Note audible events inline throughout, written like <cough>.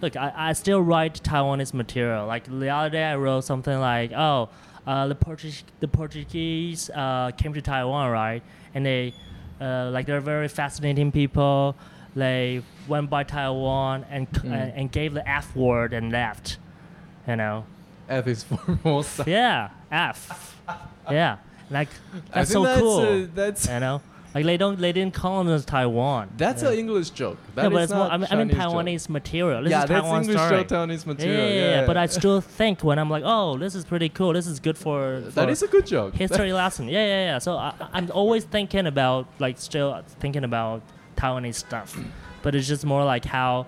look, I, I still write Taiwanese material. Like the other day, I wrote something like, oh, uh, the Portuguese the Portuguese uh, came to Taiwan, right? And they uh, like they're very fascinating people. They went by Taiwan and Mm. and, and gave the F word and left. You know. F is for <laughs> Formosa. Yeah, F. Yeah, like I that's think so that's cool. A, that's you know, like they don't they didn't colonize Taiwan. that's yeah. an English joke. That yeah, but is it's more. not I mean, I mean Chinese joke. Taiwanese material. This yeah, is that's Taiwan English story. joke, Taiwanese Yeah, material. yeah, yeah, But I <laughs> still think when I'm like, oh, this is pretty cool. This is good for, for that is a good joke. history <laughs> lesson. Yeah, yeah, yeah. So I, I'm always thinking about like still thinking about Taiwanese stuff, <clears throat> but it's just more like how.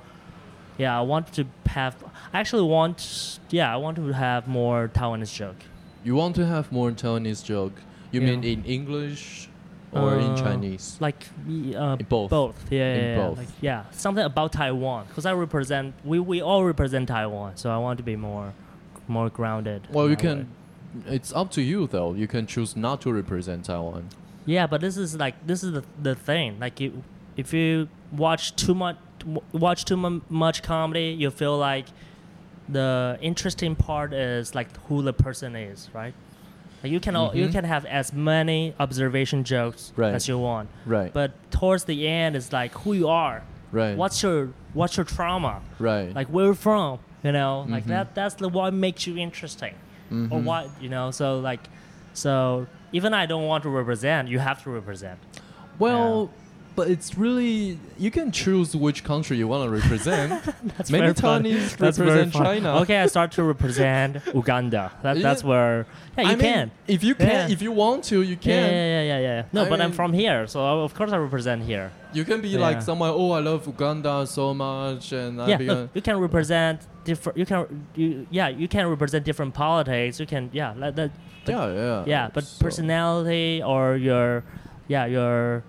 Yeah, I want to have. I actually want. Yeah, I want to have more Taiwanese joke. You want to have more Taiwanese joke? You Yeah. mean in English or in Uh, Chinese? Like uh, In both. Both. Yeah, In yeah, both. Like, yeah, something about Taiwan because I represent. We we all represent Taiwan, so I want to be more, more grounded. Well, you can. way. It's up to you though. You can choose not to represent Taiwan. Yeah, but this is like this is the the thing. Like you, if you watch too much watch too mu- much comedy, you feel like the interesting part is like who the person is, right? Like you can al- you can have as many observation jokes Right. as you want, Right. but towards the end, it's like who you are. right. What's your what's your trauma? right? Like where you're from, you know? Like Mhm. that that's the what makes you interesting. Or Mhm. what, you know? So like so even I don't want to represent, you have to represent. Well, but it's really you can choose which country you want to represent. <laughs> That's Many very fun. Taiwanese That's very represent. China. Okay, I start to represent <laughs> Uganda. That, Yeah. that's where yeah, you I mean, can. if you can, Yeah. if you want to, you can. yeah, yeah, yeah, yeah. No, I but I'm from here, so of course I represent here. You can be like someone. Oh, I love Uganda so much, and I yeah, look, you can represent different. You can, you, yeah, you can represent different politics. You can, yeah, like that. yeah, yeah, yeah, but So- personality or your, yeah, your,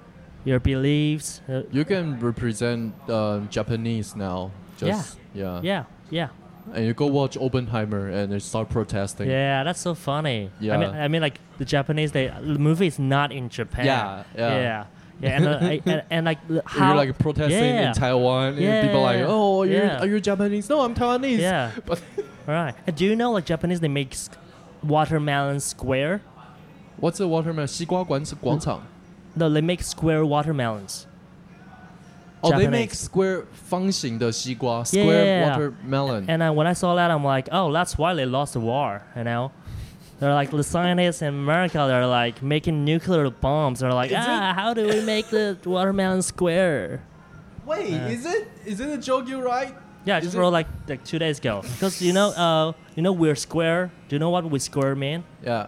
your beliefs. Uh, You can represent uh, Japanese now. Just, yeah. yeah, yeah, And you go watch Oppenheimer and then start protesting. yeah. That's so funny. I mean, Yeah. I mean, like the Japanese, they the movie is not in Japan. Yeah, yeah. yeah, yeah. And, uh, I, and, and like the- <laughs> You're how like protesting yeah. in Taiwan, Yeah, and people are like, yeah, "Oh, you're, yeah. are you Japanese? No, I'm Taiwanese." Yeah. <laughs> But <laughs> Right. And do you know like Japanese they make s- watermelon square? what's the watermelon? 西瓜广广场. No, they make square watermelons. Oh, they Japanese. make square 方形的西瓜 square Yeah. watermelon. And uh, when I saw that, I'm like, oh, that's why they lost the war. You know, they're like the scientists in America. They're like making nuclear bombs. They're like, Is ah, how do we make the watermelon square? Wait, Yeah. is it is it a joke you write? Yeah, I Is just it- wrote like like two days ago. Because you know, uh, you know, we're square. Do you know what we square mean? Yeah,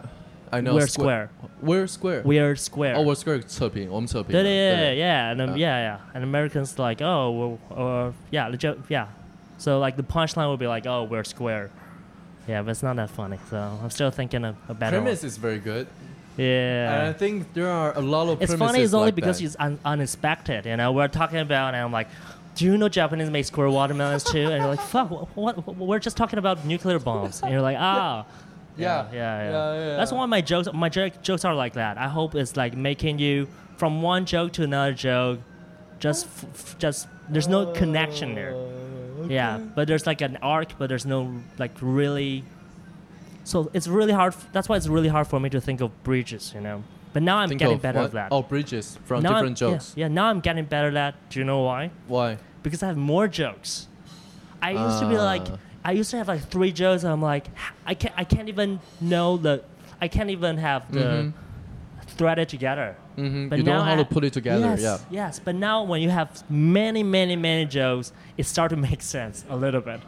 I know. We're square. We're square. We're square. oh, we're square 测评，我们测评。 Yeah, yeah, yeah, yeah, and um, Uh. yeah, yeah, and Americans like, oh, well, uh, yeah, the joke, yeah. So like the punchline would be like, oh, we're square. Yeah, but it's not that funny. So I'm still thinking of a better one. Premise is very good. And I Yeah. think there are a lot of It's premises funny it's only like because that. it's un- unexpected. You know, we're talking about, and I'm like, do you know Japanese make square watermelons too? And you're like, fuck, what, what, We're just talking about nuclear bombs. And you're like, <laughs> ah. Yeah. yeah, yeah. Yeah, yeah, That's yeah. why my jokes, my jo- jokes are like that. I hope it's like making you from one joke to another joke. Just, f- f- just there's no connection there. Yeah, but there's like an arc, but there's no like really. So it's really hard. f- That's why it's really hard for me to think of bridges, you know. But now I'm Think getting of better what? at that. Oh, bridges from Now I'm- different jokes. Yeah, yeah, now I'm getting better at that. Do you know why? Why? Because I have more jokes. I used to be like, Ah. I used to have like three jokes. And I'm like, I can't, I can't even know the, I can't even have the Mhm. thread it together. Mhm. But You don't know now how I- to put it together. Yes, Yeah. yes. But now when you have many, many, many jokes, it start to make sense a little bit.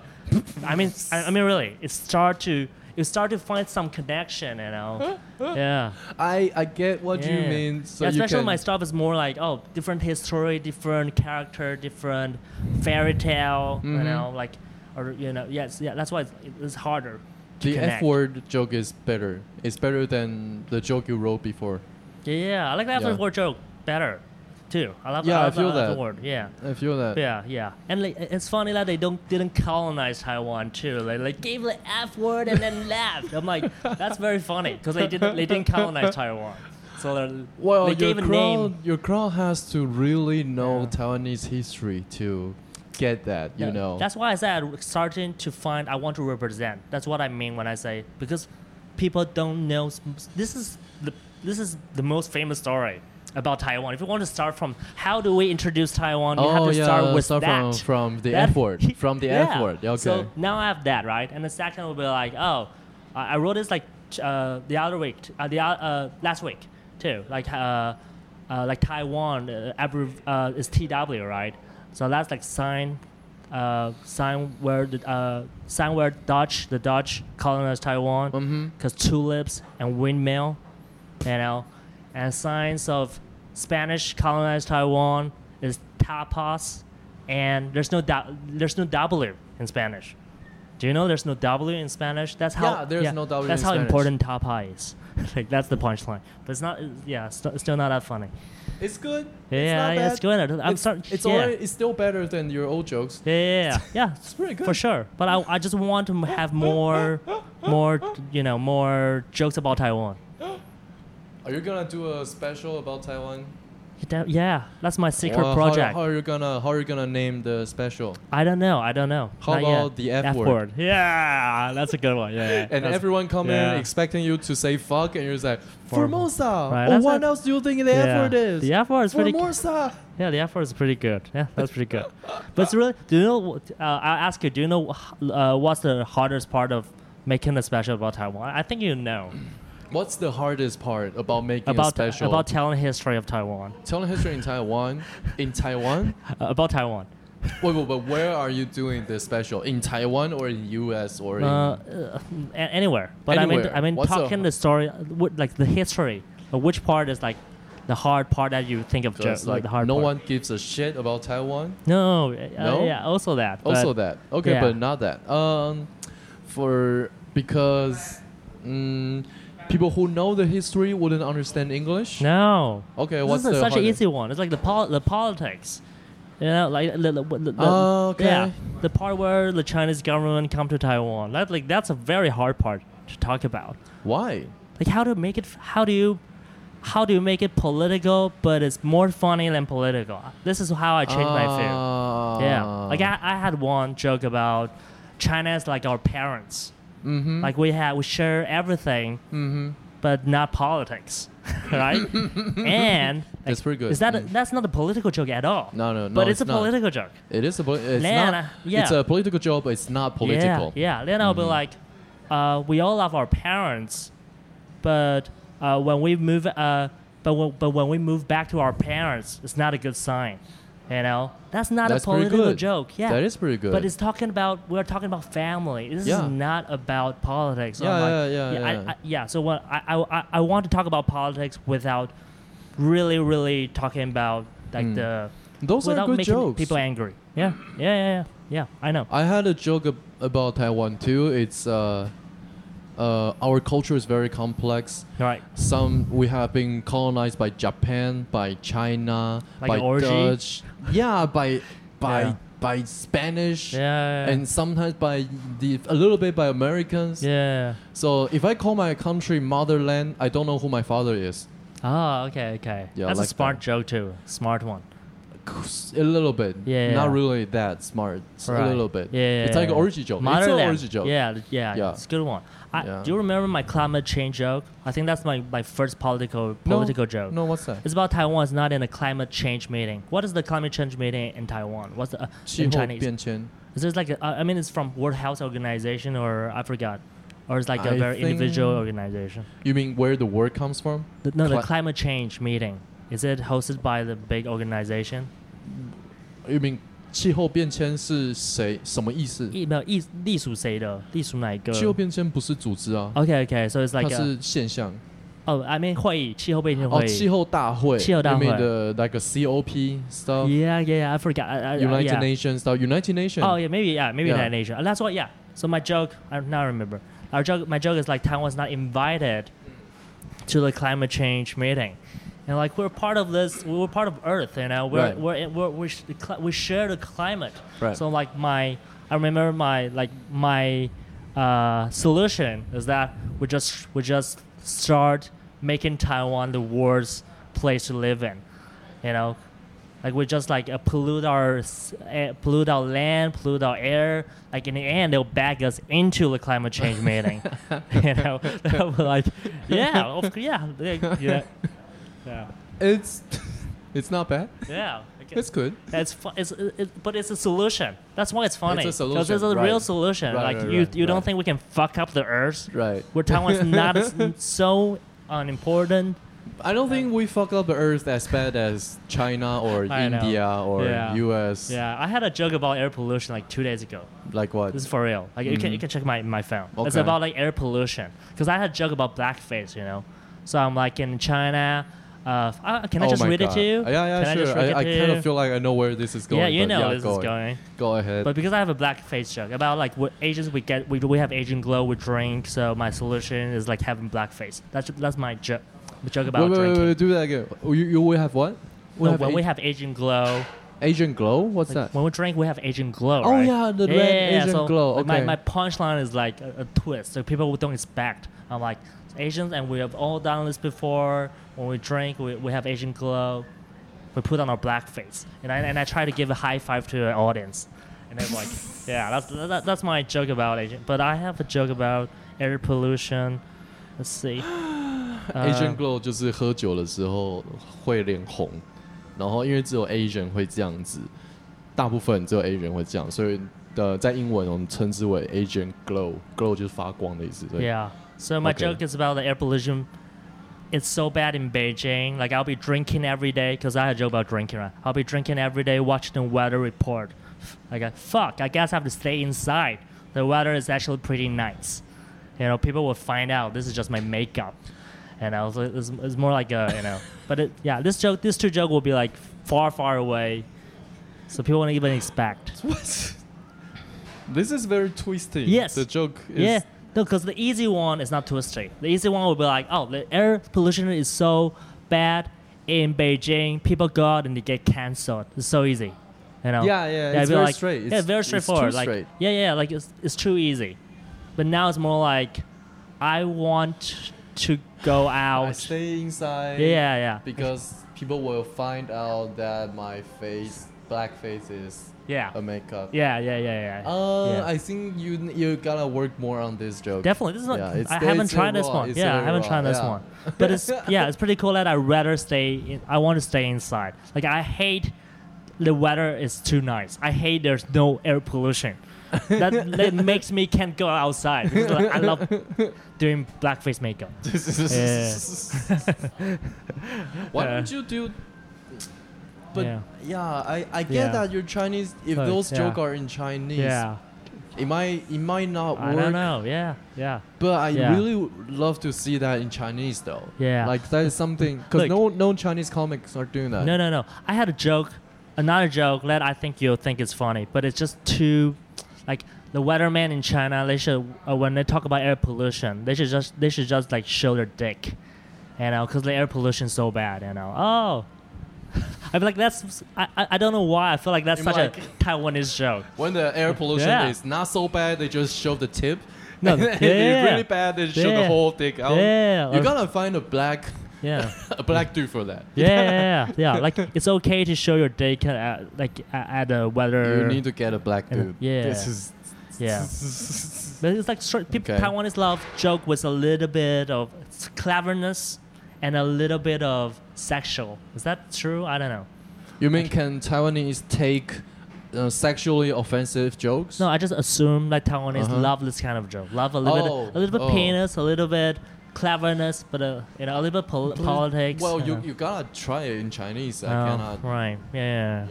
I mean, I, I mean, really, it start to, you start to find some connection. You know? <laughs> yeah. I I get what you mean. So yeah, you especially can, my stuff is more like oh different history, different character, different fairy tale. You Mhm. know, like or you know yes yeah that's why it's, it's harder. The connect. F word joke is better. It's better than the joke you wrote before. Yeah, yeah, I like the Yeah. F word joke better too. I love Yeah, I I feel the that. word. Yeah. I feel that. Yeah, yeah, and like, it's funny that they don't didn't colonize Taiwan too. They like gave the F word and then left. I'm like, that's very funny because they didn't they didn't colonize Taiwan. So they're, Well, they your gave a crowd, name. your crowd has to really know Yeah. Taiwanese history to get that. You know. That's why I said starting to find I want to represent. That's what I mean when I say because people don't know. This is the this is the most famous story about Taiwan. If you want to start from how do we introduce Taiwan, you have oh to yeah, start with start that. from from the That- F. <laughs> From the F Yeah. word. Okay. So now I have that right, and the second will be like, oh, I wrote this like uh, the other week, uh, the o- uh, last week too, like uh, uh, like Taiwan, uh, uh, is TW right? So that's like sign, uh, sign where the uh, sign where Dutch the Dutch colonized Taiwan, because tulips and windmill, you know, and signs of Spanish colonized Taiwan is tapas, and there's no du- there's no W in Spanish. Do you know there's no W in Spanish? That's how. Yeah, there's no W That's how Spanish. important tapa is. <laughs> like that's the punchline. But it's not. Yeah, st- still not that funny. It's good. Yeah, it's not yeah, bad. it's good. I'm it's, sorry. It's yeah. already, it's still better than your old jokes. Yeah, yeah, yeah, <laughs> yeah. It's pretty good. For sure. But I, I just want to have more, more, you know, more jokes about Taiwan. <gasps> Are you gonna do a special about Taiwan? Yeah, that's my secret how- project. How, are you gonna How are you gonna name the special? I don't know. I don't know. How Not about yet. the F word? Yeah, that's a good one. Yeah. yeah. <laughs> And That's- everyone come yeah. in expecting you to say fuck, and you're just like Formosa. Right, Or what else do you think the F word is? The F word is pretty. Formosa. Yeah, the F word is pretty good. Yeah, that's pretty good. but it's really. Do you know? Uh, I'll ask you. Do you know uh, what's the hardest part of making a special about Taiwan? I think you know What's the hardest part about making a about special? about telling history of Taiwan. telling history in Taiwan. In Taiwan? <laughs> Uh, about Taiwan. Wait, wait, but where are you doing this special? In Taiwan or in U.S. or in? Uh, uh, anywhere. But I mean, Anywhere. I mean, What's the- talking the, story, uh, like the history. Uh, which part is like the hard part that you think of? Jo- like the hard no part? one gives a shit about Taiwan. No. uh, No? yeah. Also that. Also that. Okay, yeah. but not that. Um, for because mm, people who know the history wouldn't understand English. No. Okay, This what's is the such an easy one. It's like the pol- the politics. You know, like the, the, the, the- Oh, okay. yeah, the part where the Chinese government come to Taiwan. That like that's a very hard part to talk about. Why? Like how to make it. How do you, how do you make it political, but it's more funny than political? This is how I changed my view. Ah. Yeah, like I, I had one joke about China is like our parents. Mm-hmm. Like we have we share everything, mm-hmm. but not politics, <laughs> right? <laughs> and like, That's pretty good. Is that a, Mm. that's not a political joke at all? No, no, no. but it's, a not. political joke. It is a. poli- It's Nah, not. nah, yeah. It's a political joke, but it's not political. Yeah, yeah. Then I'll be Mhm. like, uh, we all love our parents, but uh, when we move, uh, but when, but when we move back to our parents, it's not a good sign. You know, that's not That's a political joke. Yeah, That is pretty good. But it's talking about we're talking about family. This Yeah. is not about politics. So Yeah, like, yeah, yeah, I, yeah. I, yeah. So what I, I, I- I want to talk about politics without really, really talking about like Mm. the Those are without good making jokes. people angry. Yeah, yeah, yeah, yeah. Yeah, I know. I had a joke ab- about Taiwan too. It's uh, uh, our culture is very complex. All right. Some we have been colonized by Japan, by China, Like by? Dutch. <laughs> Yeah, by by Yeah. by Spanish. Yeah. And sometimes by the a little bit by Americans. yeah. So if I call my country motherland, I don't know who my father is. Oh, okay, okay. Yeah, That's like a smart that. joke too. Smart one. A little bit. Yeah, Not really that smart. It's Right. A little bit. Yeah, It's like an orgy joke. it's Motherland. an orgy joke. Yeah, yeah, Yeah. It's a good one. I, yeah. Do you remember my climate change joke? I think that's my, my first political political no, joke. No, what's that? It's about Taiwan is not in a climate change meeting. What is the climate change meeting in Taiwan? What's the uh, in Chinese? Is this like uh, I mean, it's from World Health Organization or I forgot, or it's like a very individual organization. You mean where the word comes from? The, no, the climate change meeting. Is it hosted by the big organization? You mean 气候变迁是谁？什么意思？一没有意隶属谁的？隶属哪一个？气候变迁不是组织啊，Okay, okay. So it's 它 like a, 是现象。oh, I mean 会议，气候变迁哦，会议。气候大会。气候大会 the like a COP stuff? Yeah, yeah, I forgot. I, United yeah. Nations stuff. United Nations. Oh yeah, maybe yeah, maybe Yeah. United Nation. Uh, that's what. Yeah. So my joke, I now remember. Our joke, my joke is like Taiwan's not invited to the climate change meeting, and like we're part of this. We're part of Earth, you know. We're Right. we're, we're, sh- we share the climate. Right. So like my, I remember my like my uh, solution is that we just we just start making Taiwan the worst place to live in, you know. Like we just like uh, pollute our uh, pollute our land, pollute our air. Like in the end, they'll bag us into the climate change meeting. <laughs> you know, <laughs> like, yeah, of, yeah, yeah, yeah, It's <laughs> it's not bad. yeah. It's good. It's, fu- it's it, but it's a solution. That's why it's funny. It's a Because solution, it's a real solution. Right, like right, you, right, you don't think we can fuck up the earth? Right. Where Taiwan's not <laughs> as, so unimportant. I don't think we fuck up the earth as bad as China or I know. India or Yeah. US. Yeah, I had a joke about air pollution like two days ago. Like what? This is for real. Like you can you Mhm. can check my my phone. Okay. It's about like air pollution. Because I had a joke about blackface, you know. So I'm like in China. Uh, uh, can I Oh just read it to you? Yeah, yeah, Can I sure. I, I to kind of feel like I know where this is going. yeah, you know yeah, this go is going. Go ahead. But because I have a blackface joke about like what Asians we get, we we have Asian glow, we drink. So my solution is like having blackface. That's that's my joke. The joke about wait, wait, drinking. wait, wait, do that again. Oh, You, you will have what? No, have when we have Asian glow, Asian glow? What's like, that? when we drink, we have Asian glow. Oh, right? yeah, the yeah, red yeah. Asian so, glow, like, my, okay. my punchline is like a, a twist, so people don't expect. I'm like Asians, and we have all done this before. When we drink, we, we have Asian glow. We put on our black face, and I and I try to give a high five to the audience, and they're like, <laughs> yeah, that's that, that's my joke about Asian. But I have a joke about air pollution. Let's see. <gasps> Asian 呃 glow 就是喝酒的时候会脸红，然后因为只有 Asian 会这样子，大部分只有 Asian 会这样，所以的在英文我们称之为 Asian glow，glow 就是发光的意思。对 Yeah. So my Okay. joke is about the air pollution. It's so bad in Beijing. Like I'll be drinking every day because I had a joke about drinking. Right? I'll be drinking every day, watching the weather report. Like uh, fuck, I guess I have to stay inside. The weather is actually pretty nice. You know, people will find out this is just my makeup. And I was, it's, it's more like a, you know, <laughs> but it, yeah, this joke, this two joke will be like far, far away, so people won't even expect. What? This is very twisty. Yes. The joke is Yeah, because the easy one is not twisty. The easy one will be like, oh, the air pollution is so bad in Beijing. People go out and they get canceled. It's so easy, you know. Yeah, yeah, I'd it's very like, straight. yeah, It's- very it's too straightforward. like, straight. yeah, yeah, like it's it's too easy. But now it's more like, I want to go out. I stay inside. Yeah, yeah, Because people will find out that my face, black face, is yeah, a makeup. yeah, yeah, yeah, yeah. Uh, yeah. I think you you gotta work more on this joke. Definitely, this is not. Yeah, I haven't tried this one. Yeah, I haven't raw, tried this yeah. one. But it's <laughs> yeah, it's pretty cool that I rather stay. In, I want to stay inside. Like I hate the weather is too nice. I hate there's no air pollution. that, <laughs> that makes me can't go outside. Like, I love <laughs> doing blackface makeup. Why Uh, don't you do? But Yeah. yeah, I, I get Yeah. that you're Chinese. If those yeah. jokes are in Chinese, Yeah, it might it might not I work. don't know. Yeah, yeah, But I really love to see that in Chinese though. yeah. Like that is something because no no Chinese comics are doing that. No, no, no. I had a joke, another joke that I think you'll think is funny, but it's just too, like the weatherman in China. They should uh, when they talk about air pollution, they should just they should just like show their dick, you know, because the air pollution so bad, you know. Oh. <laughs> I feel like that's I, I don't know why I feel like that's You such like- a Taiwanese joke. When the air pollution Yeah. is not so bad, they just show the tip. No, <laughs> yeah. it's really bad, they show the whole thing out. Yeah, You gotta find a black Yeah. <laughs> a black dude for that. Yeah, yeah, yeah, yeah. Like it's okay to show your dick at like at, the weather. You need to get a black dude. yeah. This is Yeah. But it's like straight, people, Okay. Taiwanese love joke with a little bit of cleverness and a little bit of sexual. Is that true? I don't know. You mean can Taiwanese take uh, sexually offensive jokes? No, I just assume like Taiwanese Uh-huh. love this kind of joke. Love a little Oh, bit, a little bit oh. penis, a little bit cleverness, but uh, you know, a little bit pol- politics. Well, you you, gotta try it in Chinese. I Oh, cannot. right. Yeah.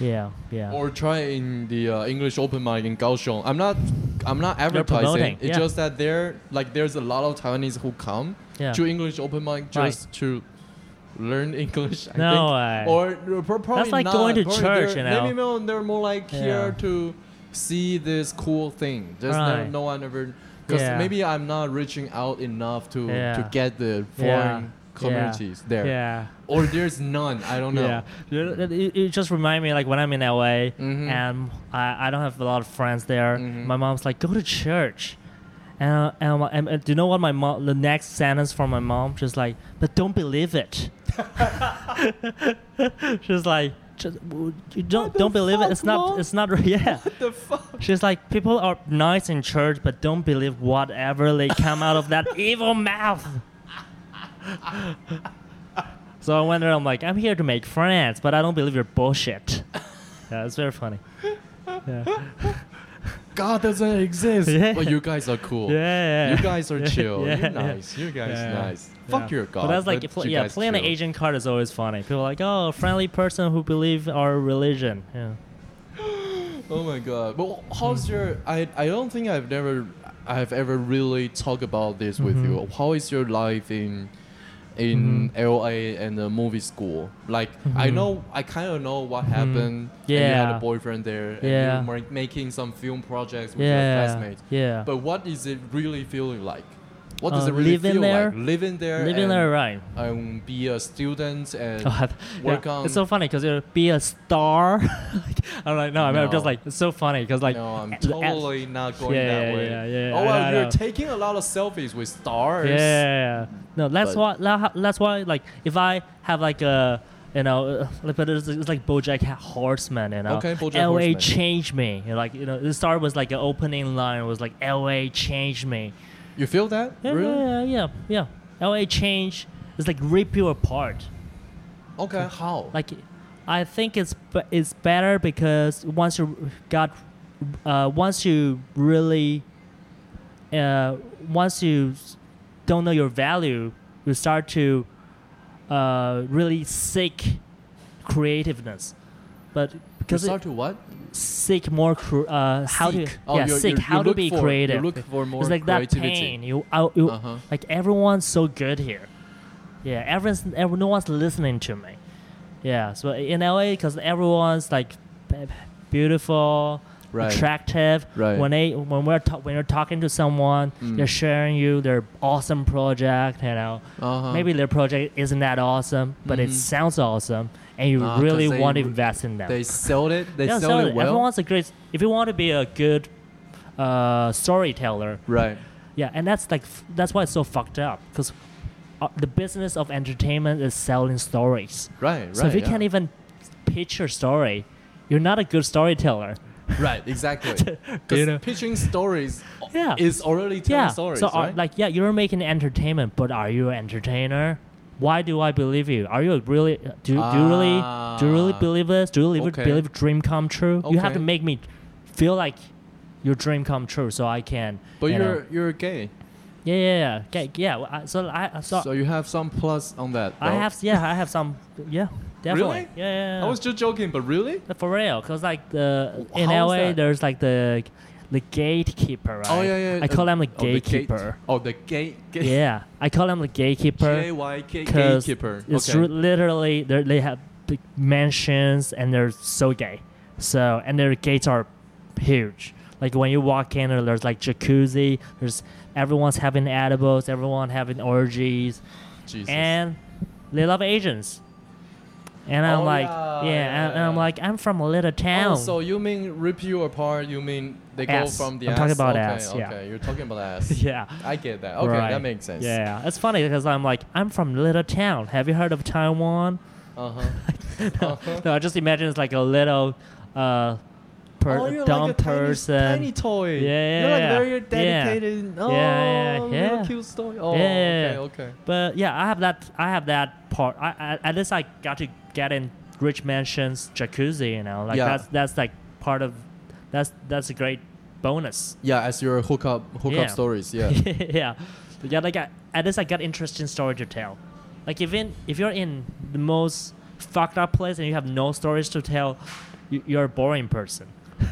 Yeah. Yeah. Or try it in the uh, English open mic in Kaohsiung. I'm not, I'm not advertising. promoting, It's yeah. just that there, like, there's a lot of Taiwanese who come yeah. to English open mic just to learn English. I No think. way. Or pro- probably like not. going to Probably church, you know. Maybe they're more like Yeah. here to see this cool thing. Just no, Right. no one ever. Because Yeah. maybe I'm not reaching out enough to Yeah. to get the Yeah. foreign communities there. yeah. Or there's none. I don't know. Yeah, You- it, it- it just remind me like when I'm in LA Mhm. and I, I don't have a lot of friends there. Mhm. My mom's like, go to church. And, uh, and, and, and do you know what my mom, the next sentence from my mom? She's like, but don't believe it. <laughs> She's like, just, you don't don't believe it. fuck, It's not. Mom? It's not. <laughs> Yeah. What the fuck? She's like, people are nice in church, but don't believe whatever they come out of that <laughs> evil mouth. so I went there. I'm like, I'm here to make friends, but I don't believe your bullshit. Yeah, it's very funny. Yeah. God doesn't exist. Yeah. But you guys are cool. Yeah. You guys are Yeah, chill. yeah, You're yeah. nice. You guys Yeah. nice. Fuck Yeah. your God. But that's like, but pl- yeah, guys playing an. Asian card is always funny. People are like, oh, friendly person who believe our religion. Yeah. <gasps> Oh my god. Well, how's your? I I don't think I've never I've ever really talked about this with Mhm. you. How is your life in in Mm-hmm. LA and the movie school? Like I Mhm. know I kind of know what Mhm. happened. and you had a boyfriend there. And Yeah. you were making some film projects with your Yeah. classmates. Yeah. But what is it really feeling like? What does Uh, it really living feel there? like? Living there. Living and, there, right? Um, be a student and <laughs> Oh, work yeah. on. It's so funny because you be a star. <laughs> I'm like, no, I'm No. just like, it's so funny because like, no, I'm a- the- totally not going yeah, that yeah, way. yeah, yeah, oh wow, know, I you're taking a lot of selfies with stars. Yeah. No, that's But- why. That's why. Like, if I have like a, you know, uh, like, but it's, it's like BoJack Horseman, you know. Okay, BoJack LA Horseman. changed me. You know, like, you know, the start was like an opening line was like LA changed me. You feel that? Yeah, really? yeah, yeah, yeah. LA change is like rip you apart. Okay, how? Like, I think it's it's better because once you got, uh, once you really, uh, once you don't know your value, you start to, uh, really seek creativeness, but you because start to what? seek more cr- uh, how to Oh, yeah you- seek you- how to be for- creative. You look for more it's like that creativity. pain. You, I, you Uh-huh. like everyone's so good here. Yeah, everyone's every, no one's listening to me. Yeah, so in LA, because everyone's like beautiful, Right. attractive. Right. When they when we're ta- when you're talking to someone, Mm. they're sharing you their awesome project. You know, Uh-huh. maybe their project isn't that awesome, but it Mhm. sounds awesome, and you 'cause really they want to invest in them. they sold it. They yeah, sold so it well. everyone's a great. If you want to be a good uh, storyteller, right. yeah, and that's like that's why it's so fucked up because uh, the business of entertainment is selling stories. Right. Right. so if you yeah. can't even pitch your story, you're not a good storyteller. Right. Exactly. <laughs> You Because know? pitching stories Yeah. is already telling yeah. stories, so are- like yeah, you're making entertainment, but are you an entertainer? Why do I believe you? Are you really do, you- do you really do you really Ah. believe this? Do you believe Okay. believe dream come true? You have to make me feel like your dream come true, so I can. but you know- you're you're gay, yeah yeah yeah okay, yeah. so I so, so you have some plus on that. I have yeah I have some yeah definitely Really? yeah yeah. yeah. I was just joking, but really? For real, cause like the in How is LA there's like the the gatekeeper, oh, right? Oh yeah, yeah. I call them the oh, gatekeeper. oh, the gate-. Oh, the gate. yeah, I call them the gatekeeper. J Y K gatekeeper. It's okay. literally they have big mansions and they're so gay. So and their gates are huge. Like when you walk in, there's like jacuzzi. There's everyone's having edibles. Everyone having orgies, Jesus. and they love Asians. And I'm Oh, like, yeah, yeah, yeah, and, I'm like, I'm from a little town. Oh, so you mean rip you apart? You mean they go from the I'm ass? talking about okay, ass, Okay, yeah. you're talking about <laughs> ass. yeah. I get that. Okay, Right. that makes sense. Yeah, it's funny because I'm like, I'm from little town. Have you heard of Taiwan? <laughs> Uh huh. uh-huh. No, I just imagine it's like a little uh, per- oh, you're dumb like a tiny, person. tiny toy. Yeah, You're like yeah, very yeah. dedicated. Oh, yeah, little yeah. cute story. Oh, Yeah. okay, okay. But yeah, I have that. I have that part. I, I at least I got to get in rich mansions, jacuzzi. You know, like Yeah. that's that's like part of. That's that's a great bonus. Yeah, as your hookup hookup Yeah. stories. Yeah. <laughs> yeah, But yeah. Like I, at least I got interesting story to tell. Like even if you're in the most fucked up place and you have no stories to tell, you, you're a boring person. <laughs>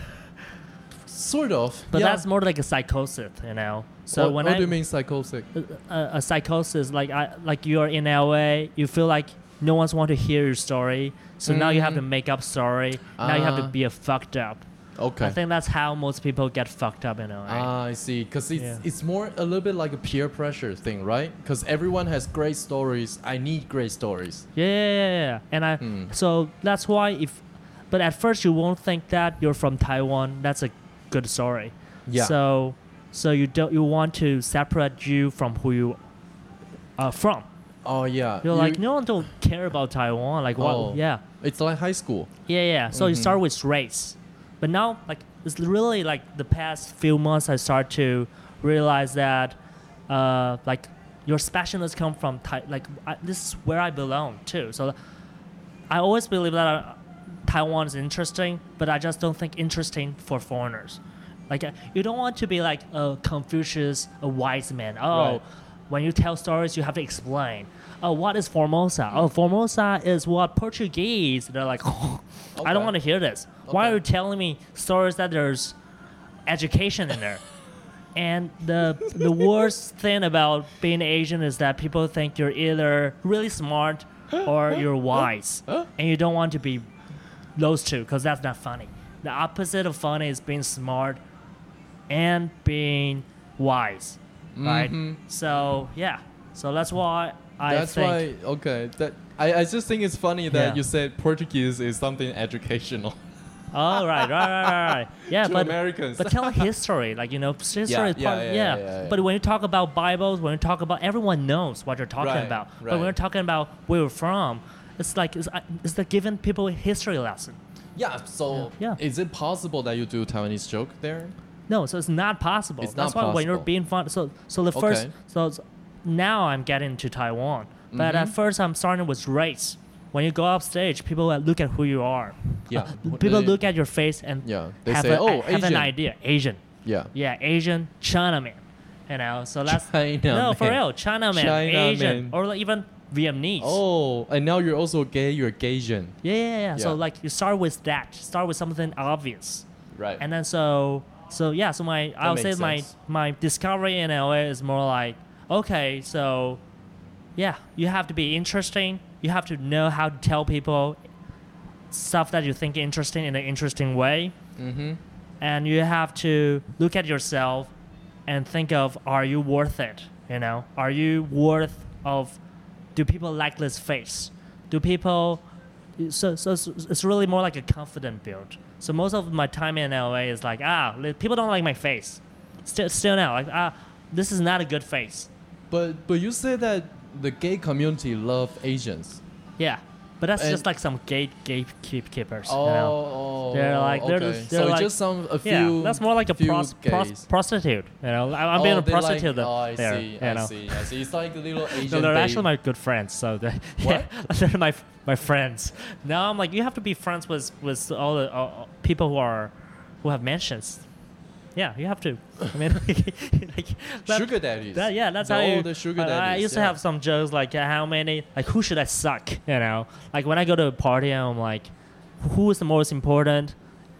sort of. But yeah. that's more like a psychosis, you know. So what, when what I do you mean psychotic? a, uh, uh, a psychosis, like I like you're in LA, you feel like no one's want to hear your story, so now you have to Mhm. make up story. now you have to Ah. be a fucked up. Okay. I think that's how most people get fucked up in LA. Ah, I see. Because it's, Yeah. it's more a little bit like a peer pressure thing, right? Because everyone has great stories. I need great stories. yeah, yeah, yeah, yeah. And I Hmm. so that's why if, but at first you won't think that you're from Taiwan. That's a good story. Yeah. So, so you don't you want to separate you from who you are from. Oh yeah. You're You- like, no one don't care about Taiwan. Like, what? Oh. Yeah, It's like high school. yeah, yeah. So you Mhm. start with race, but now like it's really like the past few months I start to realize that uh, like your specialness come from Tai- like I, this is where I belong too. So I always believe that uh, Taiwan is interesting, but I just don't think interesting for foreigners. Like uh, you don't want to be like a Confucius, a wise man. Oh, Right. when you tell stories, you have to explain. Oh, what is Formosa? Oh, Formosa is what Portuguese. They're like, <laughs> I Okay. don't want to hear this. Why are you telling me stories that there's education in there? <laughs> And the the worst thing about being Asian is that people think you're either really smart or you're wise, and you don't want to be those two because that's not funny. The opposite of funny is being smart and being wise, right? Mhm. So yeah, so that's why I That's think why. Okay. That I, I just think it's funny that Yeah. you said Portuguese is something educational <laughs> Oh right, right, right, right, right. <laughs> Yeah, to but Americans. but tell <laughs> history, like you know, history Yeah, is part. yeah, Yeah, yeah, yeah, yeah. But when you talk about Bibles, when you talk about, everyone knows what you're talking Right, about. But right. when you're talking about where you're from, it's like it's, uh, it's like giving people a history lesson. yeah. So Yeah. is it possible that you do Taiwanese joke there? No, so it's not possible. It's That's not why when you're possible. being fun, so so the first, Okay. so it's- now I'm getting to Taiwan, but at Mhm. first I'm starting with race. When you go up stage, people look at who you are. Yeah. <laughs> Uh, people They- look at your face and Yeah. They have, say, a, "Oh, have an Asian." idea. Asian. Yeah. Yeah, Asian Chinaman. You know, so that's <laughs> China no for man. real Chinaman, China Asian, man. or like even Vietnamese. Oh, and now you're also gay. You're Gaysian. Yeah, yeah, yeah. So like you start with that. Start with something obvious, Right. and then so so yeah. So my I'll say makes my my discovery in LA is more like okay, so yeah, you have to be interesting. You have to know how to tell people stuff that you think interesting in an interesting way. mm-hmm. and you have to look at yourself and think of are you worth it you know are you worth of do people like this face do people so, so it's, it's really more like a confident build so most of my time in la is like ah people don't like my face still, still now like ah this is not a good face But but you say that the gay community love Asians. yeah but that's And- just like some gate gatekeepers Oh, you know oh, They're like- they're okay. just- they're so like- just some a few. yeah, that's more like a pros, pros, prostitute. You know, I- I'm oh, being a they like- prostitute oh, I there. see. you I know. see. I see. It's like a little <laughs> Asian. No, they're babe. actually my good friends. So they, <laughs> What? yeah, <laughs> they're my my friends. Now I'm like, you have to be friends with with all the uh, people who are who have mentions. Yeah, you have to. I mean, <laughs> like, that- sugar daddies. that- yeah, that's The- how you. all the sugar I- I, daddies. used to have some jokes like uh, how many, like who should I suck? You know, like when I go to a party, I'm like, who is the most important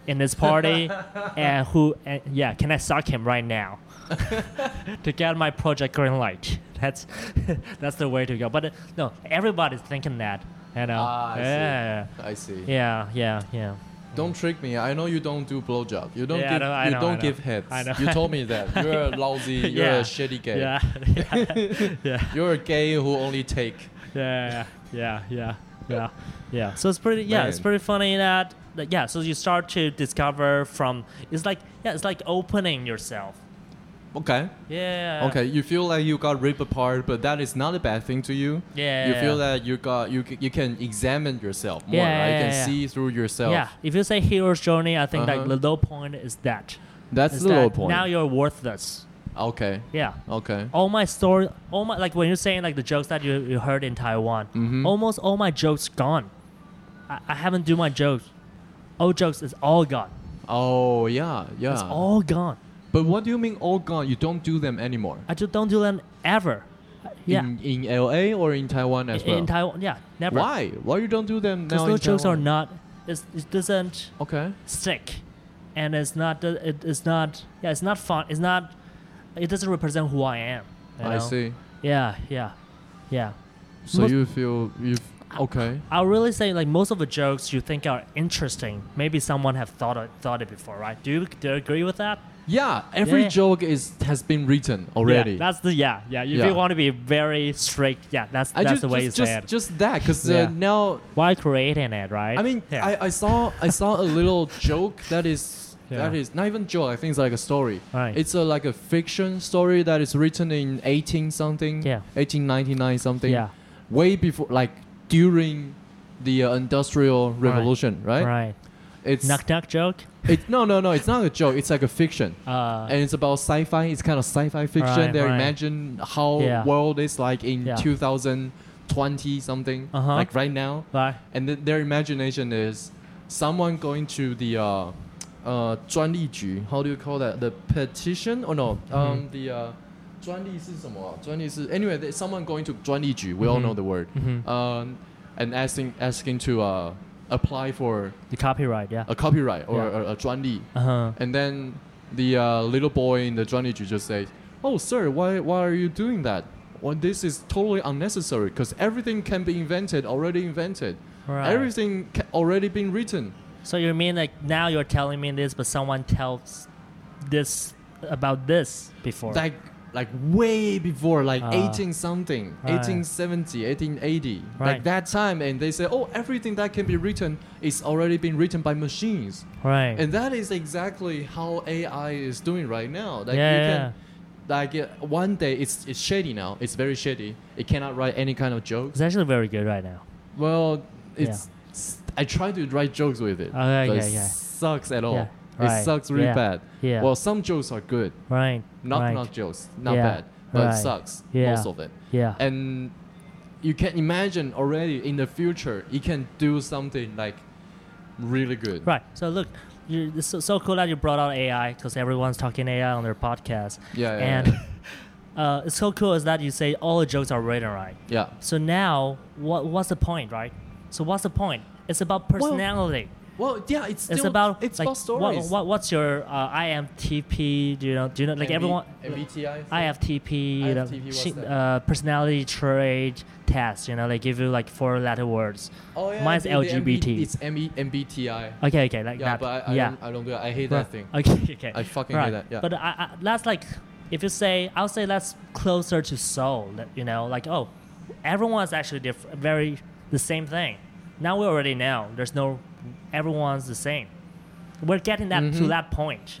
in this party, <laughs> and who? And yeah, can I suck him right now? <laughs> to get my project green light. That's that's the way to go. But uh, no, everybody's thinking that. You know. Ah, I see. yeah, I see. yeah, yeah, yeah. Don't mm. trick me. I know you don't do blowjob. You don't Yeah, give. know, you know, don't give heads. I know. You told me that. You're a <laughs> lousy. You're Yeah. a shitty gay. Yeah, yeah, <laughs> yeah. You're a gay who only take. yeah, yeah, yeah, yeah, yeah. So it's pretty, yeah, it's pretty funny that, that, yeah. So you start to discover from, it's like, yeah, it's like opening yourself. Okay. Yeah. Okay. You feel like you got ripped apart, but that is not a bad thing to you. Yeah. You feel that you got you you can examine yourself more. Yeah, right? You can yeah. see through yourself. Yeah. If you say hero's journey, I think like Uh-huh. the low point is that. That's is the that low point. Now you're worthless. okay. Yeah. Okay. All my story, all my like when you're saying like the jokes that you, you heard in Taiwan, Mhm. almost all my jokes gone. I, I haven't do my jokes. All jokes is all gone. Oh yeah, yeah. It's all gone. But what do you mean oh all gone? You don't do them anymore. I just don't do them ever. Yeah. In, in LA or in Taiwan as in, well. in Taiwan, yeah, never. Why? Why you don't do them now? Because those jokes are not. It doesn't Okay. stick, and it's not. It, it's not. Yeah, it's not fun. It's not. It doesn't represent who I am. you I see. Yeah, yeah, yeah. So Most- you feel you okay? I'll really say like most of the jokes you think are interesting. Maybe someone have thought it, thought it before, right? Do you, do you agree with that? Yeah, every Yeah. joke is has been written already. Yeah, that's the yeah yeah. If Yeah. you want to be very strict, yeah, that's I that's just, the way just, you just, just that, because Yeah. uh, now Why creating it, right? I mean, yeah. I, I saw I saw a little joke that is Yeah. that is not even joke. I think it's like a story. Right. It's a like a fiction story that is written in 18 something. Yeah. 1899 something. yeah way before, like during the uh, industrial revolution, right? Right It's Knock knock joke. it, no, no, no. It's not a joke. It's like a fiction, Uh, and it's about sci-fi. It's kind of sci-fi fiction. Right, they right. imagine how Yeah. world is like in Yeah. 2020 something, Uh-huh. like right now. right. and th- their imagination is someone going to the uh, uh, 专利局 how do you call that the petition or no um, the uh, 专利是什么啊？专利是 anyway there's someone going to 专利局 we all know the word Mhm. um, and asking asking to uh, apply for The copyright. Yeah. a copyright or Yeah. a, a 专利 Uh huh. and then the uh, little boy in the 专利局 just say oh sir why, why are you doing that well, this is totally unnecessary because everything can be invented already invented Right. Everything ca- already been written. So you mean like now you're telling me this, but someone tells this about this before? Like like way before, like Ah. 18 something, Right. 1870, 1880. Right. Like that time, and they say, oh, everything that can be written is already been written by machines. right. And that is exactly how AI is doing right now. Like Yeah, you yeah, can, like uh, one day it's it's shady now. It's very shady. It cannot write any kind of jokes. it's actually very good right now. Well, it's. I try to write jokes with it. Okay, but yeah, it yeah. sucks at all. Right, It sucks really yeah, bad. Yeah. Well, some jokes are good. right. Not right. not jokes, not Yeah, bad, but right. it sucks Yeah. most of it. Yeah. And you can imagine already in the future, you can do something like really good. Right. So look, you, it's so, so cool that you brought out AI because everyone's talking AI on their podcast. Yeah, yeah, and yeah. <laughs> uh, it's so cool is that you say all the jokes are written right. yeah. So now, what what's the point, right? So what's the point? It's about personality. Well, yeah, it's still, it's about it's like, about stories. What, what, what's your uh, IMTP? Do you know? Do you know? Like MB everyone. MBTI. IFTP, you know, IFTP, what's that? uh, personality trait test. You know, they give you like four letter words. Oh yeah, mine's the- the MB LGBT. it's ME, MBTI. Okay, okay, like Yeah, that. but I, I yeah. don't I don't do that. I hate Right. that thing. <laughs> Okay, okay. I fucking right. hate that. Yeah. But I, I, that's like, if you say, I'll say that's closer to soul. that, You know, like oh, everyone's actually diff- very the same thing. Now we already know. There's no, everyone's the same. We're getting that to Mhm. that point.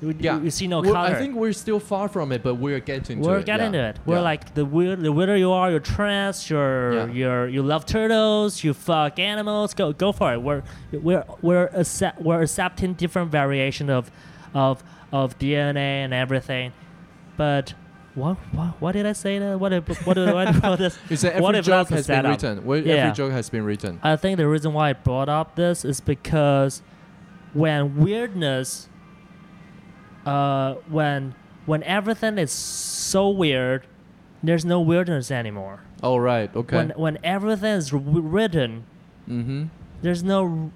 You, yeah. you, you see no We're- color. I think we're still far from it, but we're getting to we're it. getting yeah. to it. We're Yeah. like the weird, the weirder you are, you're trans, you're Yeah. you're you love turtles, you fuck animals. Go go for it. We're we're we're accept, we're accepting different variation of of of DNA and everything. But what what, what did I say? That? What if, what did what about this? You say every joke has been written. Well, Yeah. Every joke has been written. I think the reason why I brought up this is because when weirdness, uh, when when everything is so weird, there's no weirdness anymore. Oh right. Okay. When when everything is written, mm-hmm. there's no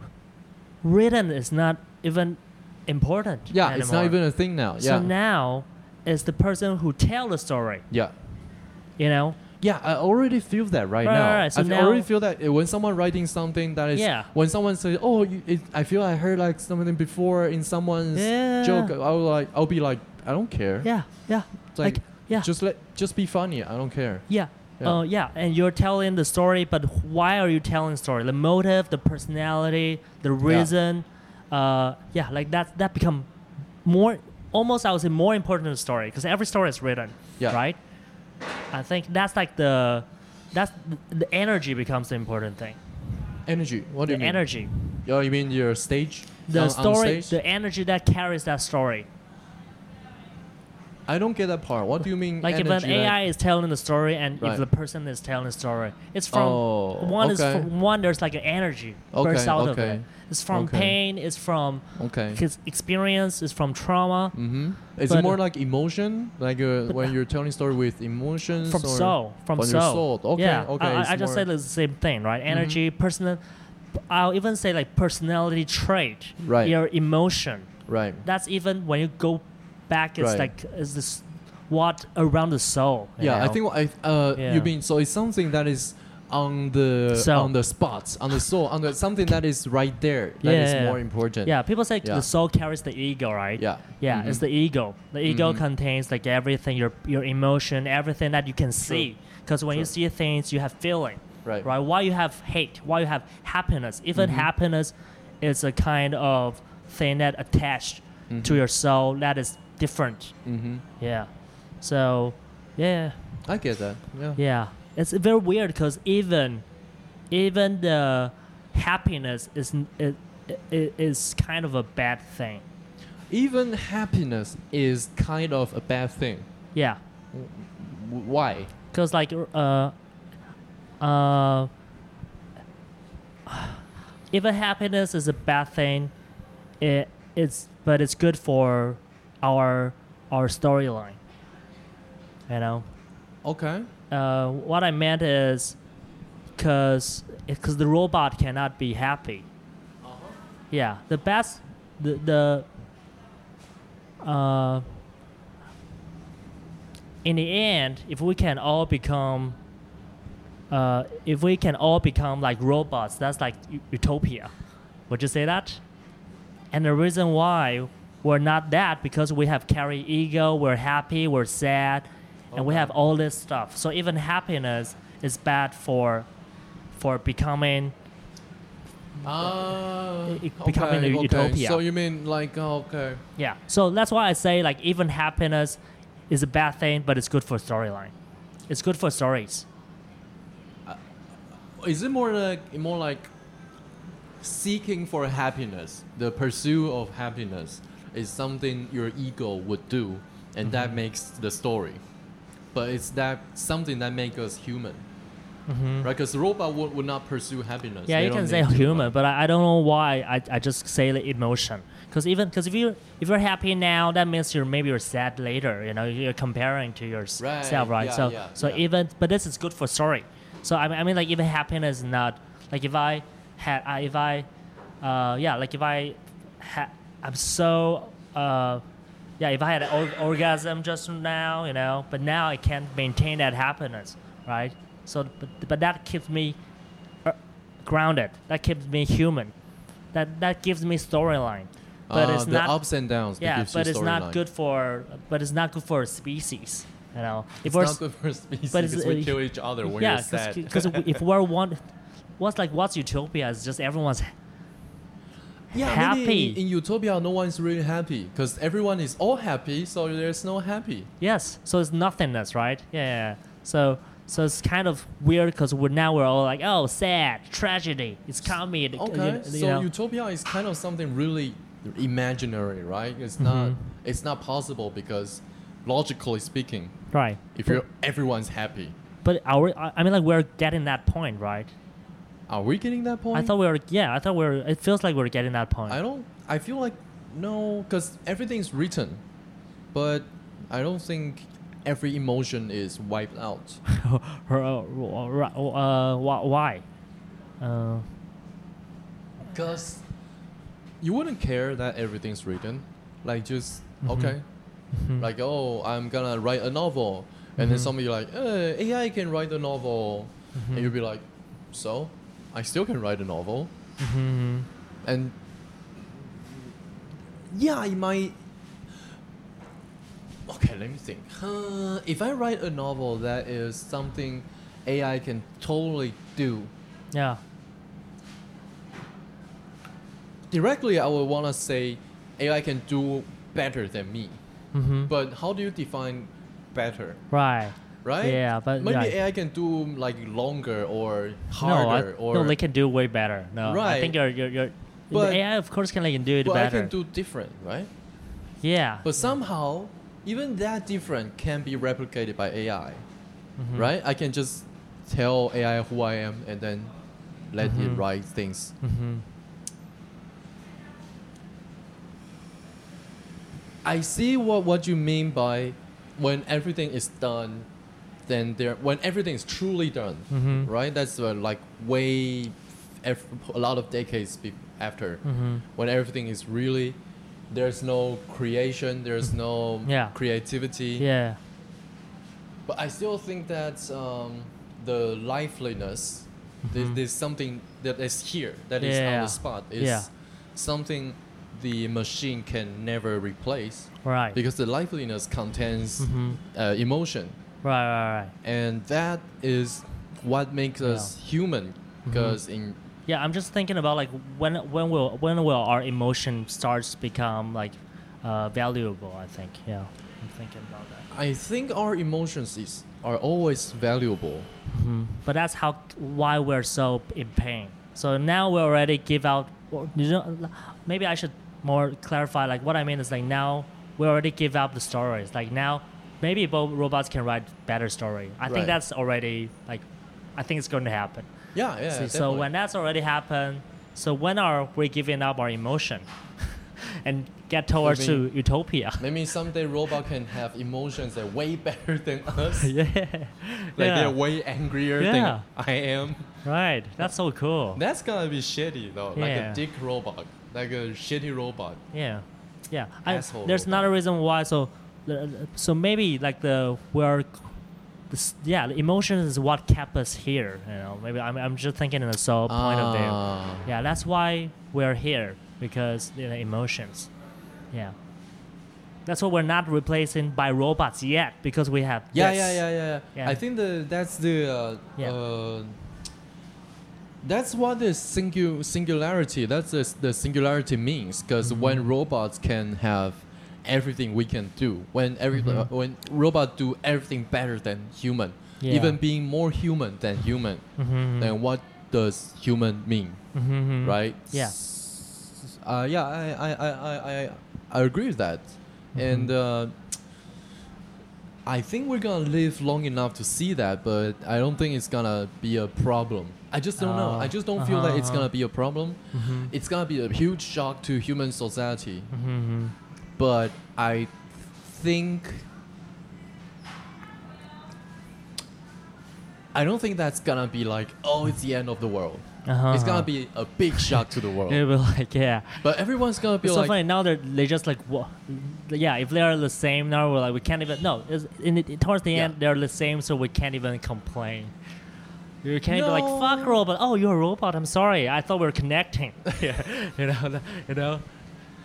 written is not even important. Yeah, it's not even a thing now. Yeah. So now, it's the person who tell the story. yeah. You know. Yeah, I already feel that right, Right, now. right, right. So I now- already feel that uh, when someone writing something that is, Yeah. when someone says, "Oh, you, it, I feel I heard like something before in someone's Yeah. joke," I'll like, I'll be like, I don't care. Yeah. Yeah. It's like, yeah. just let, just be funny. I don't care. Yeah. Yeah. Uh, yeah, and you're telling the story, but why are you telling the story? The motive, the personality, the reason. Uh, yeah, like that. That become more, almost I would say more important than the story because every story is written, Yeah. right? I think that's like the, that's the, energy becomes the important thing. Energy. What do The you mean? energy, Oh, you mean your stage? the On- on story, stage? the energy that carries that story. I don't get that part. What do you mean? Like if an AI is telling the story and Right. if the person is telling the story, it's from Oh, one is from one. There's like an energy Okay, bursts out of it. It's from Okay. pain. It's from Okay. his experience. It's from trauma. Mm-hmm. Is But- it more like emotion, like uh, when you're telling story with emotions? From soul. From from soul. your soul? Okay, yeah. okay, I, I, just Mm-hmm. said the same thing, right? Energy, personal. I'll even say like personality trait. Right. Your emotion. Right. That's even when you go back. It's Right. like is this what around the soul? Yeah, I think I uh Yeah. you mean so it's something that is on the So- on the spot, on the soul, on the something that is right there that is Yeah. more important. Yeah, people say Yeah. the soul carries the ego, right? Yeah. Yeah, it's Mhm. the ego. The ego Mhm. contains like everything, your your emotion, everything that you can see. Because when you see things, you have feeling, Right. right? Why you have hate? Why you have happiness? Even Mhm. happiness is a kind of thing that attached to Mhm. your soul that is different. Mm-hmm. Yeah. So, yeah, I get that. Yeah. yeah. It's very weird because even even the happiness is it, it is kind of a bad thing. Even happiness is kind of a bad thing. Yeah, W- Why? because like uh uh even happiness is a bad thing it it's but it's good for our our storyline you know Okay. Uh what i meant is because because the robot cannot be happy. Yeah the best the the uh in the end if we can all become uh if we can all become like robots that's like utopia. Would you say that? And the reason why we're not that because we have carry ego we're happy we're sad and we have all this stuff so even happiness is bad for for becoming it- becoming a okay, utopia. So you mean like oh, okay? Yeah. So that's why I say like even happiness is a bad thing, but it's good for storyline. It's good for stories. Is it more like more like seeking for happiness? The pursuit of happiness is something your ego would do, and Mm-hmm. that makes the story. But it's that something that makes us human, right? Because robot would, would not pursue happiness. Mm-hmm. Yeah, They you can say human, but I, I don't know why I, I just say the emotion. Because even because if you if you're happy now, that means you're maybe you're sad later. You know, you're comparing to yourself, Right, right? yeah, so yeah, so yeah. even but this is good for story. So I mean, I mean like even happiness is not like if I had I if I uh, yeah like if I ha- I'm so uh, yeah if I had an or- orgasm just now you know but now I can't maintain that happiness right so but, but that keeps me uh, grounded that keeps me human that that gives me storyline but Ah, it's the not ups and downs. yeah but it's not storyline. good for but it's not good for a species you know if It's we're not good for a species but it's, because we uh, kill each other when yeah you're sad. because if we're one what's like what's utopia is just everyone's yeah, happy. in, in utopia, no one's really happy because everyone is all happy, so there's no happy. Yes, so it's nothingness, right? Yeah. So so it's kind of weird because we're now we're all like, oh, sad, tragedy, it's comedy. Okay, you, you so know? utopia is kind of something really imaginary, right? It's not Mhm. it's not possible because logically speaking, right. if you're everyone's happy, But I I mean, like we're getting that point, right? Are we getting that point? I thought we were. Yeah, I thought we were. It feels like we're getting that point. I don't. I feel like no, because everything's written, but I don't think every emotion is wiped out. <laughs> uh, uh, wh- why? Uh, Because you wouldn't care that everything's written, like just okay, mhm. like oh I'm gonna write a novel, and then Mhm. somebody like eh, AI can write a novel, and you'll be like, so I still can write a novel, Mhm. and yeah, I might. Okay, let me think. Huh, if I write a novel that is something AI can totally do, Yeah. directly I would want to say AI can do better than me. hmm But how do you define better, Right. Right? Yeah, but maybe right. AI can do like longer or No, I, harder or no, they can do way better. No, right. I think you're you're, you're But- AI of course can like do it but I can do different, right? yeah. But somehow, even that different can be replicated by AI, Mhm. right? I can just tell AI who I am and then let it Mhm. write things. Mhm. I see what, what you mean by when everything is done, then there when everything is truly done, Mhm. right? That's uh, like way eff- a lot of decades be- after Mhm. when everything is really there's no creation, there's no Yeah. creativity. Yeah. But I still think that um, the liveliness, there's, Mhm. there's something that is here, that is on Yeah. the spot, is Yeah. something the machine can never replace Right. because the liveliness contains Mhm. uh, emotion, Right. Right. Right. and that is what makes us human. Mm-hmm. Because in Yeah, I'm just thinking about like when when will when will our emotion starts to become like uh, valuable? I think. Yeah. I'm thinking about that. I think our emotions is are always valuable. Mhm. But that's how why we're so in pain. So now we already give out. You know, maybe I should more clarify. Like what I mean is like now we already give out the stories. Like now, maybe both robots can write better story. I Right. think that's already like, I think it's going to happen. Yeah, yeah. so, so when that's already happened, so when are we giving up our emotion <laughs> and get towards to utopia? <laughs> maybe someday robot can have emotions that way better than us. <laughs> yeah. Like yeah. they're way angrier Yeah. than I am. Right. That's so cool. That's gonna be shitty though. Like Yeah. a dick robot. Like a shitty robot. Yeah, yeah. I, there's robot. another reason why. So, so maybe like the we're, this, yeah, the emotions is what kept us here. You know, maybe I'm, I'm just thinking in a soul point of view. Ah. Yeah, that's why we're here because you know, emotions. Yeah. That's what we're not replacing by robots yet because we have. Yeah, yeah, yeah, yeah, Yeah. I think the that's the uh, Yeah. uh, that's what the singu- singularity. That's the, the singularity means. Because Mm-hmm. when robots can have everything we can do, when every Mhm. uh, when robots do everything better than human, Yeah. even being more human than human, Mhm. then what does human mean, Mhm. right? Yeah. Uh, yeah, I, I, I, I, I, agree with that, Mhm. and. Uh, I think we're gonna live long enough to see that, but I don't think it's gonna be a problem. I just don't know. Oh, I just don't feel that it's uh-huh. gonna be a problem. Mhm. It's gonna be a huge shock to human society, Mhm. But I think I don't think that's gonna be like, oh, it's the end of the world. Uh-huh. It's gonna be a big shock to the <laughs> world. It'll be like yeah. But everyone's gonna be It's so funny now. They're they just like wha- yeah. If they are the same now, we're like we can't even no. It's, in the, towards the Yeah. end, they're the same, so we can't even complain. You can't be like fuck No. robot. Oh, you're a robot. I'm sorry. I thought we were connecting. yeah, <laughs> you know, you know.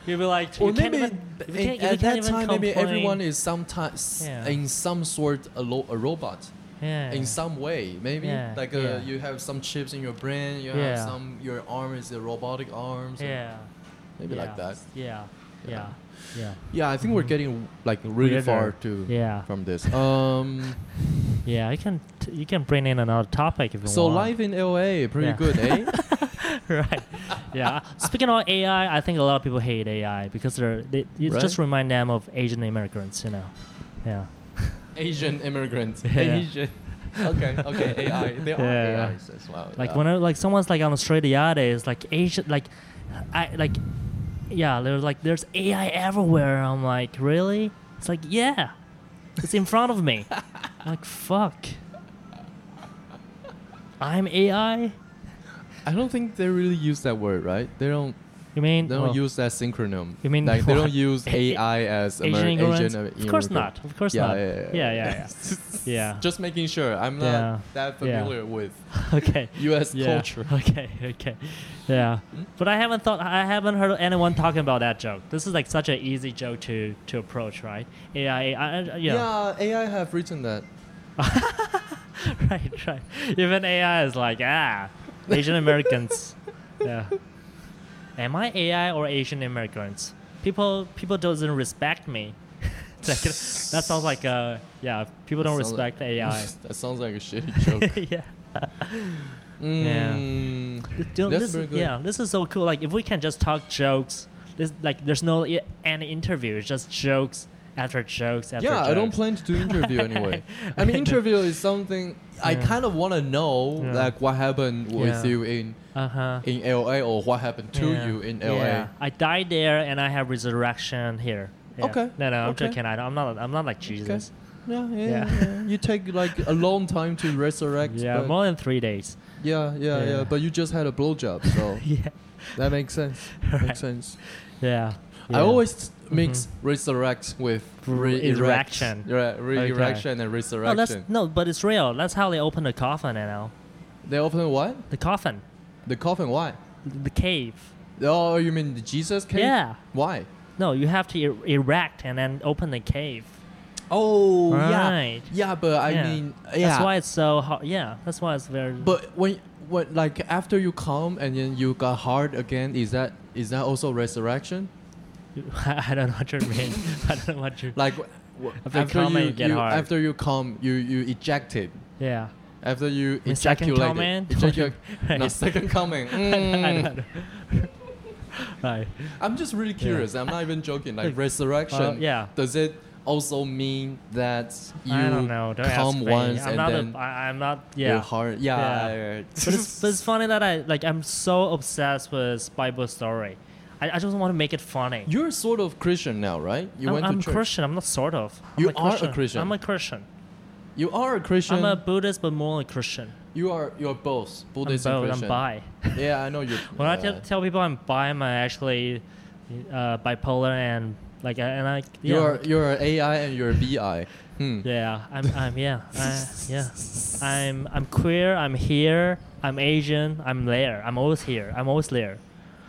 You'd be like, or maybe even, in- can't- if you at that even time, maybe everyone is sometimes Yeah. in some sort a, lo- a robot. yeah. in some way maybe Yeah, like uh, yeah. you have some chips in your brain you Yeah. have some your arm is a robotic arm. and yeah. maybe yeah. like that Yeah. Yeah. Yeah. Yeah. yeah i think we're getting like really Weirder. far to Yeah. from this um <laughs> Yeah. You can t- you can bring in another topic if you so want. life in la pretty Yeah. good eh <laughs> <laughs> right. Yeah. Speaking of AI, I think a lot of people hate AI because they're they, you Right. just remind them of Asian immigrants, you know. Yeah. asian immigrants <laughs> Yeah. asian okay okay ai they are <laughs> Yeah. ais as well Like yeah. when uh, like someone's like on the street the other it's like Asian like I like yeah, there's like there's AI everywhere. I'm like, really? It's like, yeah. It's in front of me. I'm like, fuck. I'm AI? I don't think they really use that word right they don't You mean they don't well, use that synchronym You mean like they don't use ai as Asian Ameri-? Asian, uh, Of course not. Of course yeah, not. Yeah, Yeah, yeah, yeah. Yeah. <laughs> Just making sure. I'm not Yeah. that Yeah. familiar with <laughs> okay. U.S. Yeah. culture. <laughs> Okay, okay. Yeah. But I haven't thought I haven't heard anyone talking about that joke. This is like such an easy joke to to approach, right? AI, I, I, yeah. AI have written that. right, right. Even AI is like, ah, Asian Americans. yeah. Am I AI or Asian immigrants? People people doesn't respect me. <laughs> Like, that sounds like uh yeah, people don't Sounds like- respect AI. <laughs> that sounds like a shitty joke. <laughs> yeah. Mm, Dude, That's this, very good. Yeah, this is so cool. Like if we can just talk jokes, this like there's no i- any interview. It's just jokes after jokes after Yeah, jokes. I don't plan to do interview anyway. <laughs> I mean, interview is something I Yeah. kind of want to know, Yeah. like what happened with you in Uh huh. in LA or what happened to you in LA. Yeah. I died there and I have resurrection here. Yeah. Okay. No, no, I'm Okay. joking. I, I'm not. I'm not like Jesus. Yeah, yeah, Yeah. yeah. You take like a long time to resurrect. Yeah, more than three days. yeah, yeah, yeah, Yeah. But you just had a blowjob, so <laughs> yeah. that makes sense. <laughs> Right. Makes sense. Yeah. I always mix Mhm. resurrect with re-erection. Yeah, re-erection and No, that's resurrection. no, but it's real. That's how they open the coffin. You know, they open what? the coffin, The coffin? Why? the cave. Oh, you mean the Jesus cave? Yeah. Why? No, you have to er- erect and then open the cave. Oh, Right. yeah. Yeah, but I Yeah. mean, yeah. That's why it's so hard. Yeah, that's why it's very. But when when like after you come and then you got hard again, is that is that also resurrection? <laughs> I don't know what you mean. <laughs> I don't know what you. Like After, after coming, you, get you hard. after you come, you you ejected. yeah. After you The second ejaculated, comment? ejacu- no, Right. second coming. <laughs> Mm. right. I'm just really curious. I'm not even joking. Like resurrection. Uh, yeah. Does it also mean that you I don't know. Don't come ask once I'm and not then a, I, I'm not. your Yeah. heart? Yeah. Yeah. yeah. but, it's, but it's funny that I like. I'm so obsessed with Bible story. I, I just want to make it funny. You're sort of Christian now, right? You I'm, went I'm to church. Christian. I'm not sort of. I'm You a are a Christian. Christian. I'm a Christian. You are a Christian. I'm a Buddhist, but more like Christian. you are. You're both I'm Buddhist both. and I'm bi. <laughs> Yeah, I know you. <laughs> When I uh, tell, tell people I'm bi, I'm actually uh, bipolar and like and I yeah. You're you're AI and you're BI. Hmm. <laughs> Yeah, I'm, I'm yeah, I, yeah. I'm, I'm queer. I'm here. I'm Asian. I'm there. I'm always here. I'm always there.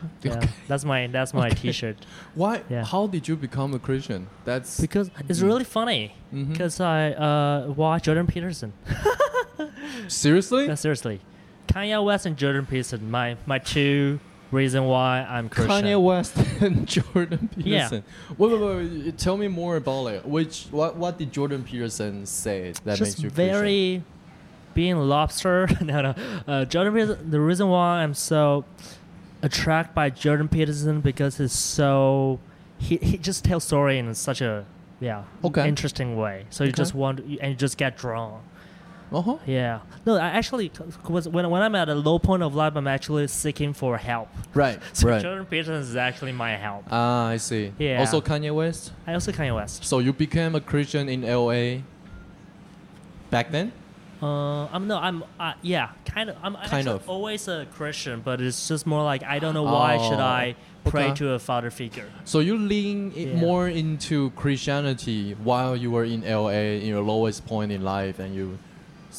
<laughs> Yeah, Okay. that's my, that's my Okay. T-shirt. Why? Yeah. How did you become a Christian? That's Because it's really funny. Because I uh, watch Jordan Peterson. <laughs> seriously. Yeah, seriously, Kanye West and Jordan Peterson. My, my two reason why I'm Christian. Kanye West <laughs> and Jordan Yeah. Peterson. Wait, wait, wait, wait. Tell me more about it. Which what what did Jordan Peterson say that just makes you Christian? very being lobster. no, no. Uh, Jordan Peterson. The reason why I'm so attracted by Jordan Peterson because he's so he he just tells story in such a yeah Okay. interesting way. So you Okay. just want and you just get drawn. Uh huh. Yeah. No, I actually was when when I'm at a low point of life, I'm actually seeking for help. Right. <laughs> So right. Jordan Peterson is actually my help. Ah, I see. Yeah. Also Kanye West. I also Kanye West. So you became a Christian in LA. Back then. Uh, I'm no, I'm uh, yeah, kind of. I'm Kind of. always a Christian, but it's just more like I don't know why should Oh, I pray okay. to a father figure. So you lean Yeah. more into Christianity while you were in LA in your lowest point in life, and you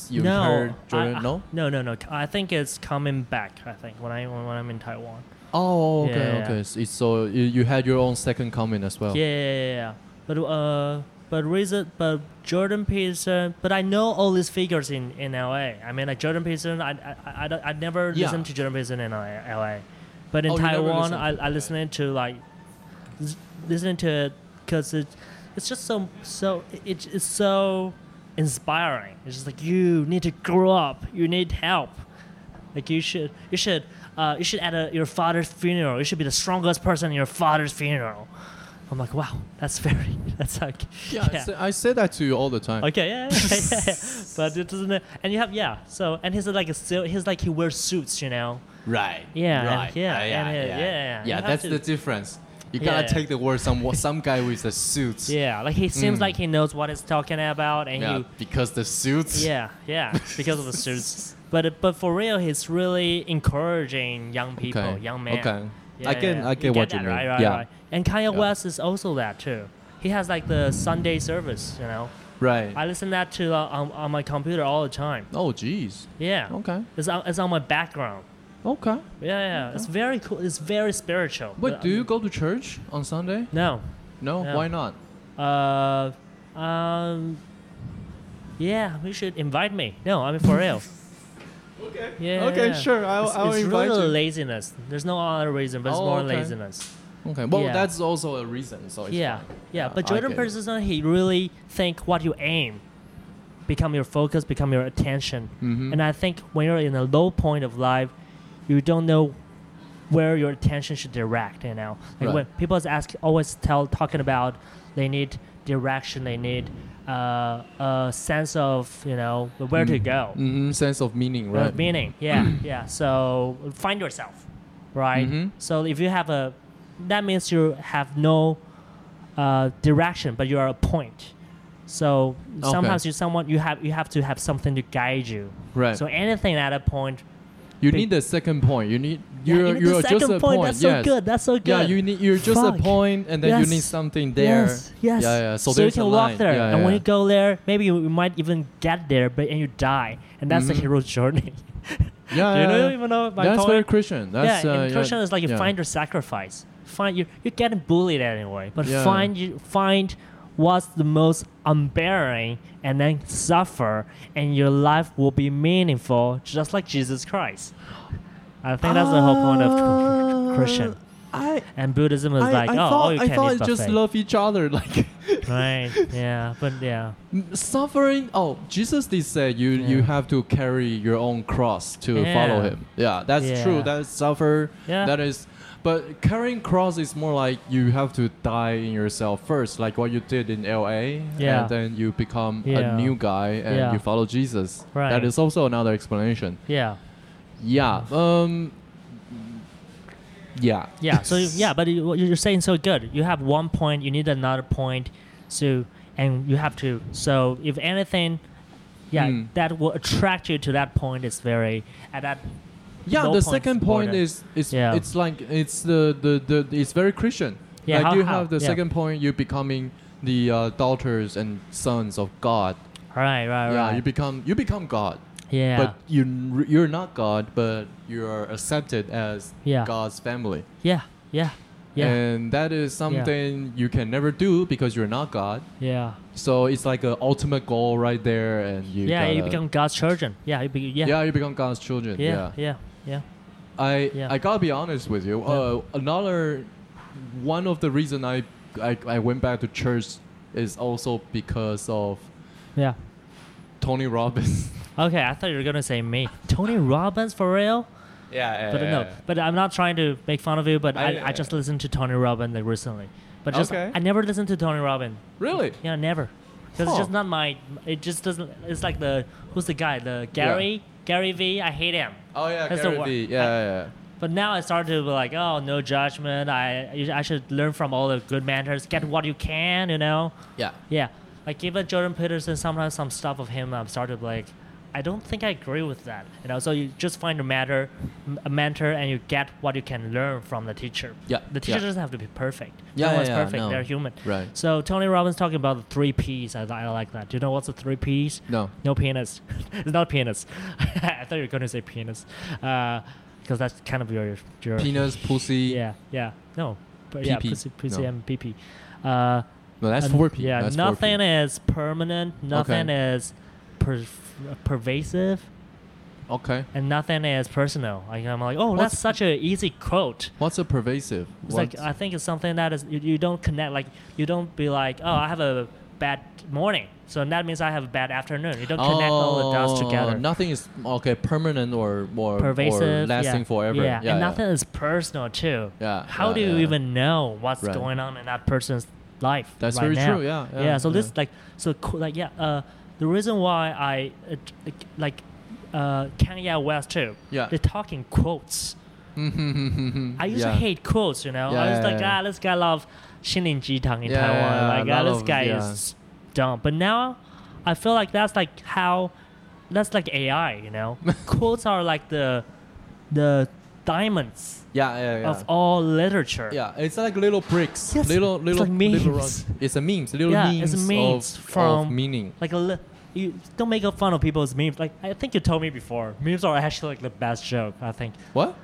you no, heard Jordan. I- no. no, no, no. I think it's coming back. I think when I when I'm in Taiwan. Oh, okay, Yeah, yeah, okay. So, so you, you had your own second coming as well. Yeah, yeah, yeah, yeah. But uh, but reason, but Jordan Peterson. But I know all these figures in in LA. I mean, like Jordan Peterson. I I I, I, I never Yeah. listened to Jordan Peterson in LA. LA. But in Oh, Taiwan, I I listened to like listening to it because it it's just so so it, it's so inspiring. It's just like you need to grow up. You need help. Like you should you should uh, you should at a, your father's funeral. You should be the strongest person in your father's funeral. I'm like, wow, that's very <laughs> that's like Yeah, I, say, I say that to you all the time. Okay, yeah, yeah, yeah, yeah. <laughs> but it doesn't. And you have yeah. So and he's like a still. He's like he wears suits, you know. Right. Yeah, and- Right. yeah, Uh, and, yeah. yeah, yeah. You Yeah, have that's to- the difference. You Yeah. gotta take the word some some guy with the suits. Yeah, like he seems Mm. like he knows what he's talking about, and Yeah, you. because the suits. Yeah, yeah, because of the suits. But but for real, he's really encouraging young people, Okay. young men. Okay. Yeah, I can yeah. I can that, you mean. Right, right, yeah. right. And Kanye. West is also that too. He has like the Sunday service, you know. Right. I listen that to uh, on, on my computer all the time. oh, jeez. Yeah. Okay. It's on, it's on my background. Okay. Yeah, yeah. It's very cool. It's very spiritual. But But, do you go to church on Sunday? No. No. No. Why not? Uh, um, yeah, we should invite me. No, I mean for real. Okay. Yeah. Okay, sure. I'll, it's, I'll it's invite really you. laziness. There's no other reason, but it's Oh, more okay. laziness. Okay. Well, Yeah. that's also a reason. So it's Yeah, fine. yeah. But I Jordan get it. Peterson, he really think what you aim, become your focus, become your attention. Mhm. And I think when you're in a low point of life, you don't know where your attention should direct. You know, like Right. when people ask, always tell talking about they need direction, they need uh, a sense of you know where to go, Mhm, Sense of meaning, uh, right? meaning. Yeah, <clears throat> yeah. So find yourself, right? Mhm. So if you have a, that means you have no uh, direction, but you are a point. So Okay. sometimes you someone you have you have to have something to guide you. Right. So anything at a point. you big- need the second point. You need you're even you're the just a point. point. That's yes. so good. That's so good. Yeah, you need you're just Fuck. a point, and then you need something there. Yes, yes. Yeah, yeah. So, So, you there's a can walk line. there, Yeah, and when you go there, maybe you, you might even get there, but and you die, and that's the Mhm. hero's journey. <laughs> yeah, you yeah, yeah. even know my That's point? very Christian. That's yeah, uh, in Christian it's like you yeah. find your sacrifice. Find you you're getting bullied anyway, but Yeah. find you find what's the most unbearing, and then suffer, and your life will be meaningful, just like Jesus Christ. I think that's the whole point of uh, Christian. I And Buddhism is I, like, I oh, thought, all you I can thought eat just love each other. <laughs> Like right. Yeah, but yeah. Suffering. Oh, Jesus did say you you have to carry your own cross to follow him. Yeah, that's Yeah. true. That is suffer. Yeah. That is. But carrying cross is more like you have to die in yourself first, like what you did in L.A. Yeah. And then you become Yeah. a new guy and Yeah. you follow Jesus. Right. That is also another explanation. Yeah. Yeah. Um. Yeah. Yeah. So yeah, but you, you're saying so good. You have one point, you need another point, so and you have to. So if anything, yeah, Hmm. that will attract you to that point is very at that. Yeah, the point second point border. is is Yeah. it's like it's the, the, the it's very Christian. Yeah, like how- you how? have the Yeah. second point, you becoming the uh, daughters and sons of God. Right. Right. Yeah, right. you become you become God, yeah. but you you're not God, but you are accepted as Yeah. God's family. yeah. Yeah. Yeah. And that is something you can never do because you're not God. yeah. So it's like an ultimate goal right there, and you yeah. You become God's children. Yeah. You be, yeah. yeah you become God's children. Yeah. yeah. Yeah. Yeah. I Yeah. I gotta be honest with you. Yeah. Uh, another one of the reason I, I I went back to church is also because of Yeah. Tony Robbins. <laughs> Okay, I thought you were gonna say me, Tony Robbins for real. yeah, yeah But uh, no, but I'm not trying to make fun of you. But I, I- I, just listened to Tony Robbins recently. But just Okay. I never listened to Tony Robbins. really? Yeah, never. Because Huh. it's just not my. It just doesn't. It's like the who's the guy? The Gary Gary Vee I hate him. Oh yeah, That's Gary wor- Vee. Yeah, yeah, yeah. But now I started to be like, oh, no judgment. I I should learn from all the good mentors. Get what you can, you know. yeah. Yeah, like even Jordan Peterson, sometimes some stuff of him, I'm started like, I don't think I agree with that. You know, so you just find a mentor, a mentor, and you get what you can learn from the teacher. Yeah, the teacher yeah. doesn't have to be perfect. Yeah, no yeah, one's yeah, perfect. no. They're human. Right. So Tony Robbins talking about the three P's. I, I like that. Do you know what's the three P's? No. No penis. <laughs> it's not penis. <laughs> I thought you were going to say penis, because that's kind of your your. Penis, pussy. Yeah, yeah. No, but yeah, pussy, pussy No. and PP. Uh, No, that's four P. Yeah, that's nothing 4P. is permanent, nothing is per- pervasive, Okay. and nothing is personal. Like I'm like, oh, What's- that's such an easy quote. What's a pervasive? It's like I think it's something that is you, you don't connect. Like you don't be like, oh, I have a bad morning, so that means I have a bad afternoon. You don't connect all the dots Oh, together. Nothing is okay. Permanent or more or Pervasive, lasting yeah. forever. Yeah, yeah, and nothing is personal too. Yeah, How yeah, do you yeah. even know what's Right. going on in that person's life? That's right very now? true, yeah, Yeah. yeah, so this yeah. like so cool. Like yeah. Uh, the reason why I uh, like uh, Kanye West too. Yeah. They're talking quotes. <laughs> I used yeah. to hate quotes, you know. Yeah, I was like, ah, this guy ah, love Shininji Jitang in Taiwan. like, ah, this guy is dumb. But now, I feel like that's like how, that's like AI, you know. <laughs> quotes are like the, the diamonds. Yeah, yeah, yeah. Of all literature. Yeah, it's like little bricks. Yes, little little it's like memes. Little, it's a memes. Little yeah, memes, it's memes of, from of meaning. Like a li- you don't make fun of people's memes. Like I think you told me before, memes are actually like the best joke. I think. What?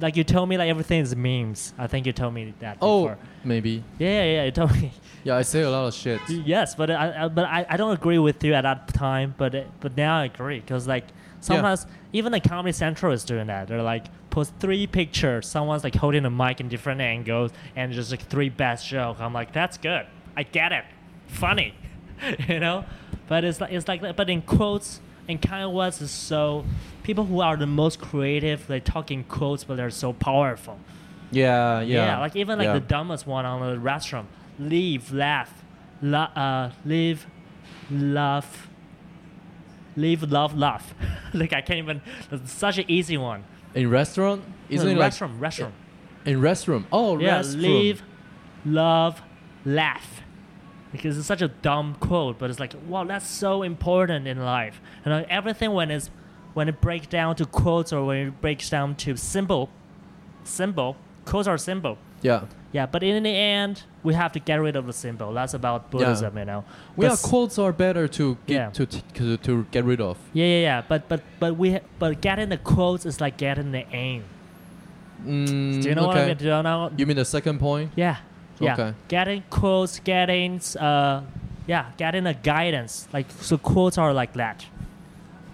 Like you told me like everything is memes. I think you told me that Oh, before. maybe. Yeah, yeah, yeah. You told me. <laughs> Yeah, I say a lot of shit. yes, but I, I but I, I don't agree with you at that time. But it, but now I agree because like sometimes even the Comedy Central is doing that. They're like post three pictures. Someone's like holding a mic in different angles and just like three best joke. I'm like that's good. I get it. Funny, <laughs> you know. But it's like it's like that. But in quotes. And Kanye West is so people who are the most creative. They talk in quotes, but they're so powerful. Yeah, yeah. Yeah, like even like yeah. the dumbest one on the restaurant. Leave, laugh, la- uh, live, laugh, live, love, laugh. <laughs> like I can't even. That's such an easy one. in restaurant. Isn't no, it like restaurant, restaurant. in restroom? Oh, Yeah, restroom. live, love, laugh. Because it's such a dumb quote, but it's like, wow, that's so important in life. And like, everything when it's when it breaks down to quotes or when it breaks down to symbol, symbol, quotes are symbol. Yeah. Yeah, but in the end, we have to get rid of the symbol. That's about Buddhism, you know. Yeah, But s- quotes are better to get Yeah. to, t- to to get rid of. yeah, yeah, yeah. But but but we ha- but getting the quotes is like getting the aim. Mm, Do you know what I mean? Do you know? You mean the second point? Yeah, yeah. Okay. Getting quotes, getting uh, yeah, getting a guidance. Like so, quotes are like that,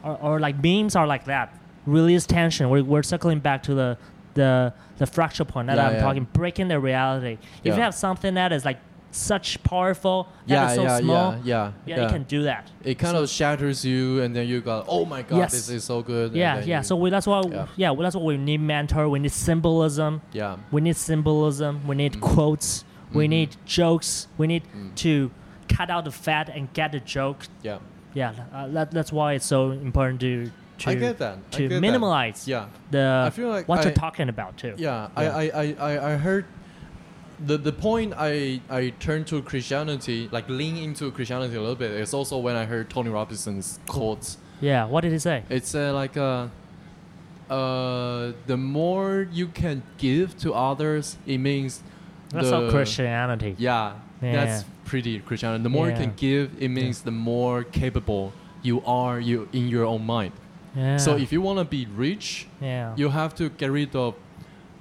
or, or like memes are like that. Release tension. We're, we're circling back to the the the fracture point that Yeah, I'm yeah. talking. Breaking the reality. If you have something that is like such powerful. That yeah, is so yeah, small. yeah, yeah, Yeah, it can do that. It kind of shatters you, and then you go, "Oh my god, Yes. this is so good." Yeah, yeah. you- So we, that's why, Yeah. yeah, well, that's why we need mentor. We need symbolism. yeah, We need symbolism. We need Mhm. quotes. We Mhm. need jokes. We need Mm. to cut out the fat and get the joke. yeah. Yeah, uh, that, that's why it's so important to to I get that. To get that. minimalize Yeah, the I feel like what I- you're talking about too. yeah. Yeah. I, I, I, I, heard the the point I I turned to Christianity, like lean into Christianity a little bit, is also when I heard Tony Robinson's quotes. Yeah, what did he say? It's uh, like uh, uh, the more you can give to others, it means That's the, Christianity. Yeah, Yeah. that's pretty Christian. The more you can give, it means the more capable you are you in your own mind. Yeah. So if you want to be rich, yeah. you have to get rid of.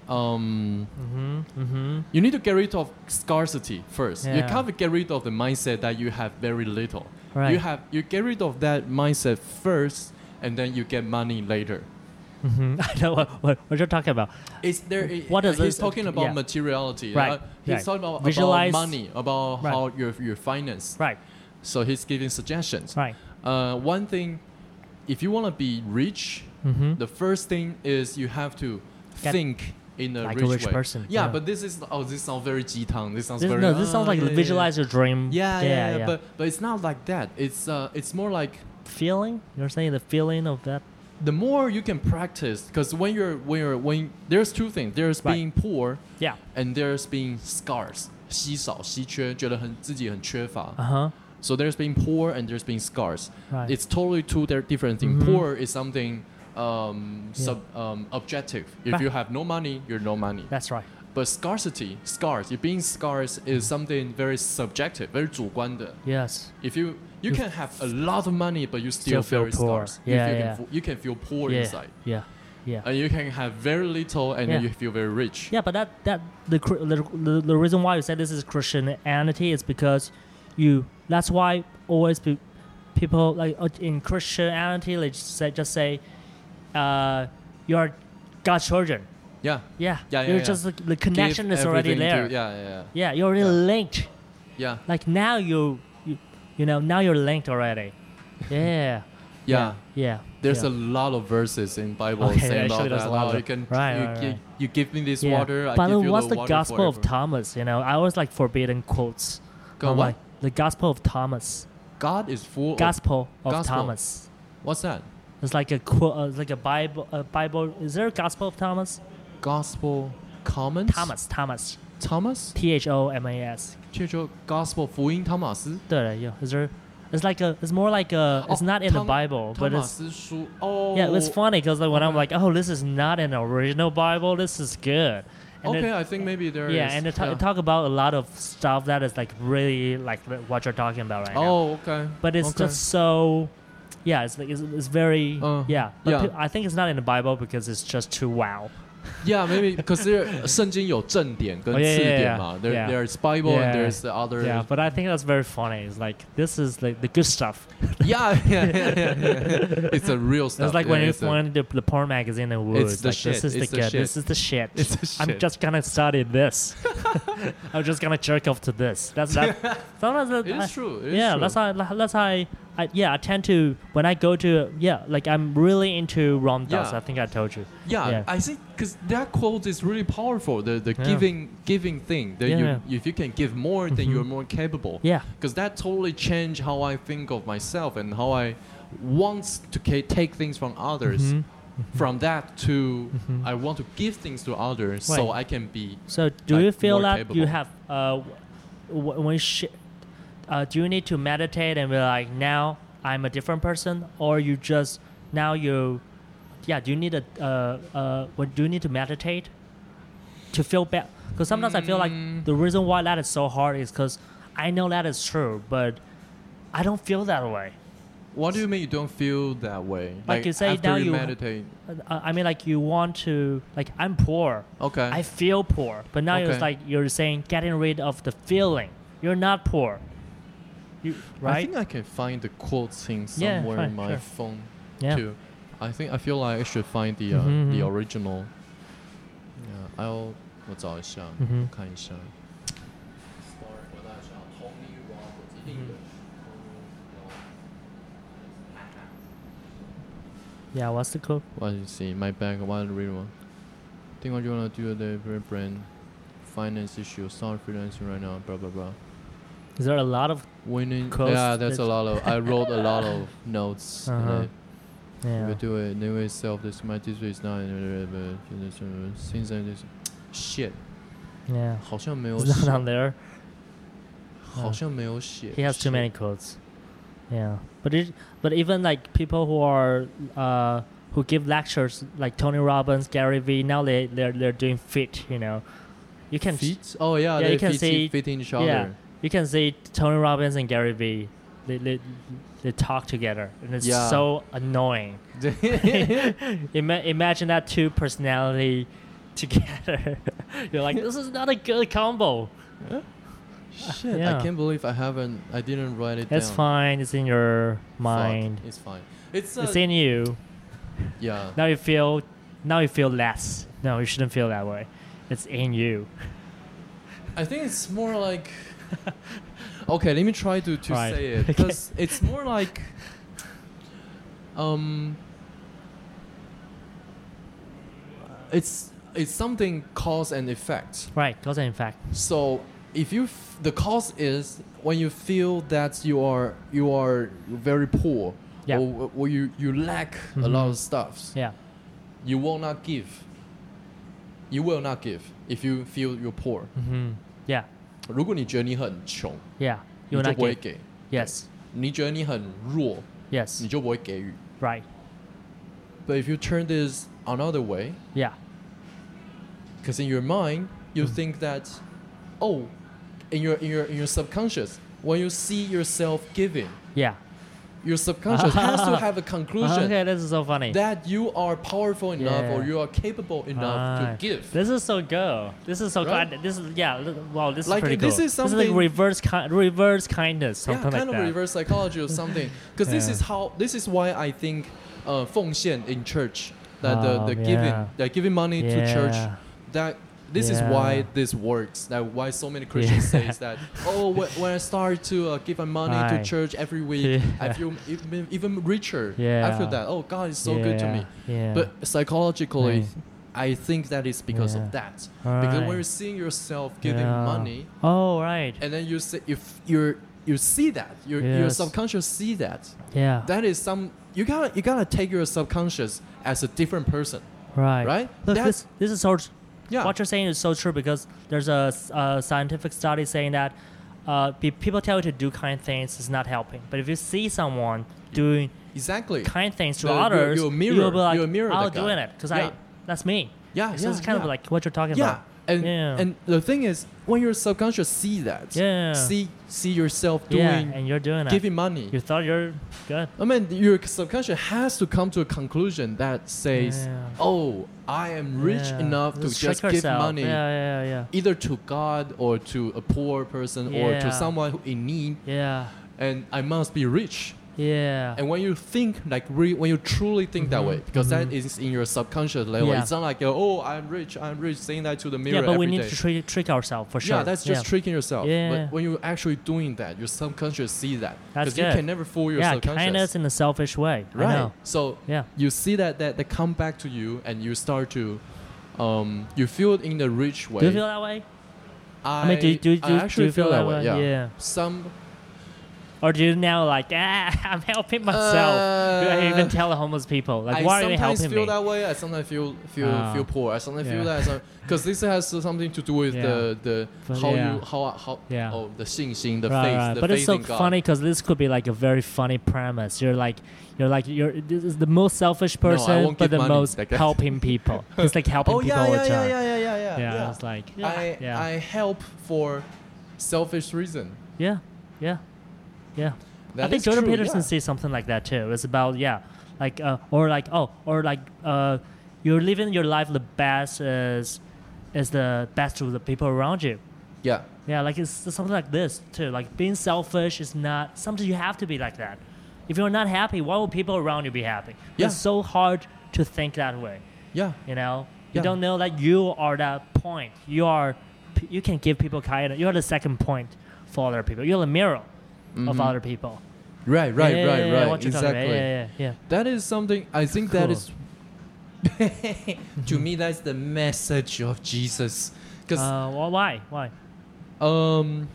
Um, mm-hmm. Mm-hmm. you need to get rid of scarcity first. You Yeah. can't get rid of the mindset that you have very little. Right. You have you get rid of that mindset first, and then you get money later. Mm-hmm. <laughs> I know what, what, what you're talking about. Is there? What does he's this- talking about yeah. materiality. Right, Uh, he's right. talking about, Visualize- about money, about Right. how your your finance. Right. So he's giving suggestions. Right. Uh, one thing, if you want to be rich, Mm-hmm. the first thing is you have to Get think in a like a rich, rich way. person, Yeah, yeah. but this is oh, this sounds very jitang. This sounds This, very no, this sounds ah, like yeah, visualize your dream. Yeah, yeah, yeah, yeah. But but it's not like that. It's uh, it's more like feeling. You're saying the feeling of that the more you can practice, because when you're when you're when there's two things. There's Right. being poor Yeah. and there's being scarce. 稀少、稀缺，觉得很自己很缺乏。 Uh huh. So there's being poor and there's being scarce. Right. It's totally two di- different things. Mhm. Poor is something um, Yeah. sub, um, objective. If Right. you have no money, you're no money. That's right. But scarcity, scarce, you being scarce is something very subjective, very 主观的. Yes. If you you You can have a lot of money, but you still, Still feel very poor. scarce. Yeah, you, yeah. Can, you can feel poor yeah. inside. Yeah. Yeah. And you can have very little and Yeah. you feel very rich. Yeah, but that that the, the the reason why you say this is Christianity is because you. That's why always be, people like uh, in Christianity they just say just say, uh, you're God's children. Yeah. Yeah. Yeah, yeah, You're yeah. just the, the connection Give is already there. To, yeah, yeah, yeah. Yeah, you're already Yeah. linked. Yeah. Like now you, you, know, now you're linked already. <laughs> Yeah. Yeah. Yeah. There's yeah. a lot of verses in Bible Okay, saying about that. how of- you can right, you, right, right. you give me this yeah. water, I But give you what's the, the Gospel of. Thomas? You know, I always like forbidden quotes. Go I'm what? like, the Gospel of Thomas. God is full Gospel of Gospel. Thomas. what's that? It's like a quote, uh, it's like a Bible. A Bible. Is there a Gospel of Thomas? Gospel comments Thomas. Thomas. Thomas T H O M A S. 就说 Gospel 福音汤马斯对了，yeah. Is there? It's like a. It's more like a. It's Oh, not in the Tom- Bible, 汤 but 马 it's. 斯书 Oh Yeah, it's funny because like when I'm okay. like, oh, this is not an original Bible. This is good. And Okay, it- I think maybe there yeah, is, and it, ta- yeah. it talk about a lot of stuff that is like really like what you're talking about right now. Oh, okay. but it's okay. just so yeah it's like it's, it's very Uh, yeah but yeah. pe- i think it's not in the bible because it's just too wow Yeah, maybe 可是圣经有正典跟 Oh, yeah, 次 yeah, 典 yeah. 嘛 There Yeah. there's Bible Yeah. and there's the other yeah but i think that's very funny it's like this is like the good stuff <laughs> yeah, yeah, yeah, yeah, yeah. It's a real stuff. it's like yeah, when you it's a- find the, the porn magazine and woods It's the like, shit, this is it's the the good shit. this is the shit It's a shit. i'm just gonna study this <laughs> i'm just gonna jerk off to this that's that <laughs> sometimes that, It is I- true. it is yeah true. that's how that's how I, I yeah i tend to when i go to yeah like i'm really into Ram Dass Yeah. i think i told you Yeah, Yeah. I think because that quote is really powerful. The the Yeah. giving giving thing that you if you can give more, then Mhm. you're more capable. yeah Because that totally changed how I think of myself and how I want to ca- take things from others. Mhm. From that to Mhm. I want to give things to others so I can be. So do like, you feel that you have uh, w- when sh- uh, do you need to meditate and be like now I'm a different person or you just now you yeah do you need a uh, uh, what do you need to meditate to feel better because sometimes I feel like Mm. the reason why that is so hard is because I know that is true but I don't feel that way What do you mean you don't feel that way? Like you say, after now you, you- meditate. Uh, I mean like you want to like I'm poor Okay. I feel poor, but now it's like you're saying getting rid of the feeling. You're not poor. You, right? I think I can find the quote thing somewhere yeah, fine, in my sure. phone yeah. too. I think I feel like I should find the uh, mm-hmm. the mm-hmm. original. Yeah, I'll 我找一下，嗯、看一下。Yeah, mm-hmm. what's the code? What you see? My bank, one real one. Think what you wanna do today? the brand, finance issue, start freelancing right now, blah blah blah. Is there a lot of Winning. Quotes yeah, that's a that- lot of. I wrote a lot of <laughs> notes. Uh-huh. Uh, yeah? We do it. Anyway, self. This my this is not. But since then this shit Yeah. 好像没有 It's 写 not on there. 好像没有写。 He has too shit many quotes. Yeah, but it, but even like people who are uh, who give lectures like Tony Robbins, Gary Vee, now they they're they're doing fit. You know, you can Feet? Oh yeah, Yeah, they you can fit, see- fit each yeah, other. you can see Tony Robbins and Gary Vee. They, they, they talk together and it's Yeah. so annoying. <laughs> Ima- imagine that two personality together. <laughs> You're like, this is not a good combo. Shit, Yeah. I can't believe I haven't. I didn't write it It's down. fine. It's in your Fuck, mind. It's fine. It's, uh, It's in you. yeah. Now you feel. Now you feel less. No, you shouldn't feel that way. It's in you. I think it's more like. <laughs> okay, let me try to, to Right. say it <laughs> Okay. because it's more like. Um. It's it's something cause and effect. Right. Cause and effect. So if you f- the cause is when you feel that you are you are very poor Yeah. or, or you you lack a lot of stuffs, Yeah. you will not give. You will not give if you feel you're poor. Mm-hmm. Yeah. 如果你觉得你很穷， Yeah. 你 You will 就 not 不会 give. 给； Yes. 你觉得你很弱， Yes. 你就不会给予。 Right. But if you turn this another way, Yeah. because in your mind you Mm. think that, oh, in your in your in your subconscious, when you see yourself giving, Yeah. your subconscious has to <laughs> have a conclusion Okay, this is so funny. that you are powerful enough or you are capable enough to give. This is so good. This is so Right? kind. This is yeah. Wow, this Like, is pretty this cool. is This is something- like reverse ki- reverse kindness, Something yeah, kind like of that. reverse psychology or something. Because this <laughs> is how this is why I think uh, 奉献 in church that the, the Um, giving yeah. that giving money to church that this is why this works. That why so many Christians Yeah. say that <laughs> oh wh- when I start to uh, give my money to church every week, I feel even, even richer. I feel that oh God is so good to me. Yeah. But psychologically, Right. I think that is because Yeah. of that. Because when you're seeing yourself giving Yeah. money, Oh right. and then you see if you're you see that your your subconscious see that Yeah. that is some you gotta you gotta take your subconscious as a different person, right. right? Look, this this is so. Yeah. What you're saying is so true because there's a scientific study saying that uh, people tell you to do kind things is not helping. But if you see someone doing exactly. kind things to The- you're- others, you're a mirror. you'll be like, You're a mirror I'll doing it because Yeah. I that's me. Yeah, So yeah, it's kind yeah. of like what you're talking yeah. about. And Yeah. and the thing is, when your subconscious see that, Yeah. see see yourself Yeah, doing and you're doing it. giving money. You thought you're good. I mean, your subconscious has to come to a conclusion that says, Yeah. "Oh, I am rich Yeah. enough to Just just give yourself. money Yeah, yeah, yeah. either to God or to a poor person or to someone who in need, Yeah. and I must be rich." Yeah. And when you think like re- when you truly think that Mhm, way, because that mhm. is in your subconscious level, Yeah. it's not like oh I'm rich, I'm rich, saying that to the mirror yeah, but we need day. to trick, trick ourselves for sure. Yeah, that's just yeah. tricking yourself. Yeah. But when you're actually doing that, your subconscious see that That's because you can never fool your yeah, subconscious. kindness in a selfish way. Right. So Yeah. you see that that that come back to you, and you start to, um, you feel it in the rich way. Do you feel that way? I, I mean, do, do, do, I do you feel, that way. Yeah. yeah. Some Or do you now like, <laughs> ah, I'm helping myself? do I even Uh, tell the homeless people? Like, I why are you sometimes feel that way. I sometimes feel feel Ah. feel poor. I sometimes feel that because this has something to do with Yeah. the the But how yeah. you how how Yeah. oh the 信心 the right, faith right. the But faith it's so funny because this could be like a very funny premise. You're like, you're like, you're this is the most selfish person, won't but the most like helping people. <laughs> It's like helping Oh people yeah all yeah, the yeah time. yeah yeah yeah yeah Yeah, yeah. it's like, yeah, I yeah, I help for selfish reason. yeah, yeah, yeah. I think Jordan true, Peterson yeah. says something like that too. It's about yeah, like uh, or like oh, or like uh, you're living your life the best is is the best to the people around you. Yeah. Yeah, like it's something like this too. Like being selfish is not something you have to be like that. If you're not happy, why would people around you be happy? Yeah. It's so hard to think that way. Yeah. You know, you Yeah. don't know that you are that point. You are, you can give people kindness. You are the second point for other people. You're the mirror of Mhm. other people. Right, right, Yeah, right, yeah, yeah, right. what you're talking about. Exactly. Yeah, yeah, yeah. That is something I think that Cool. is. <laughs> to me, that's the message of Jesus, because Uh, well, why? Why? um,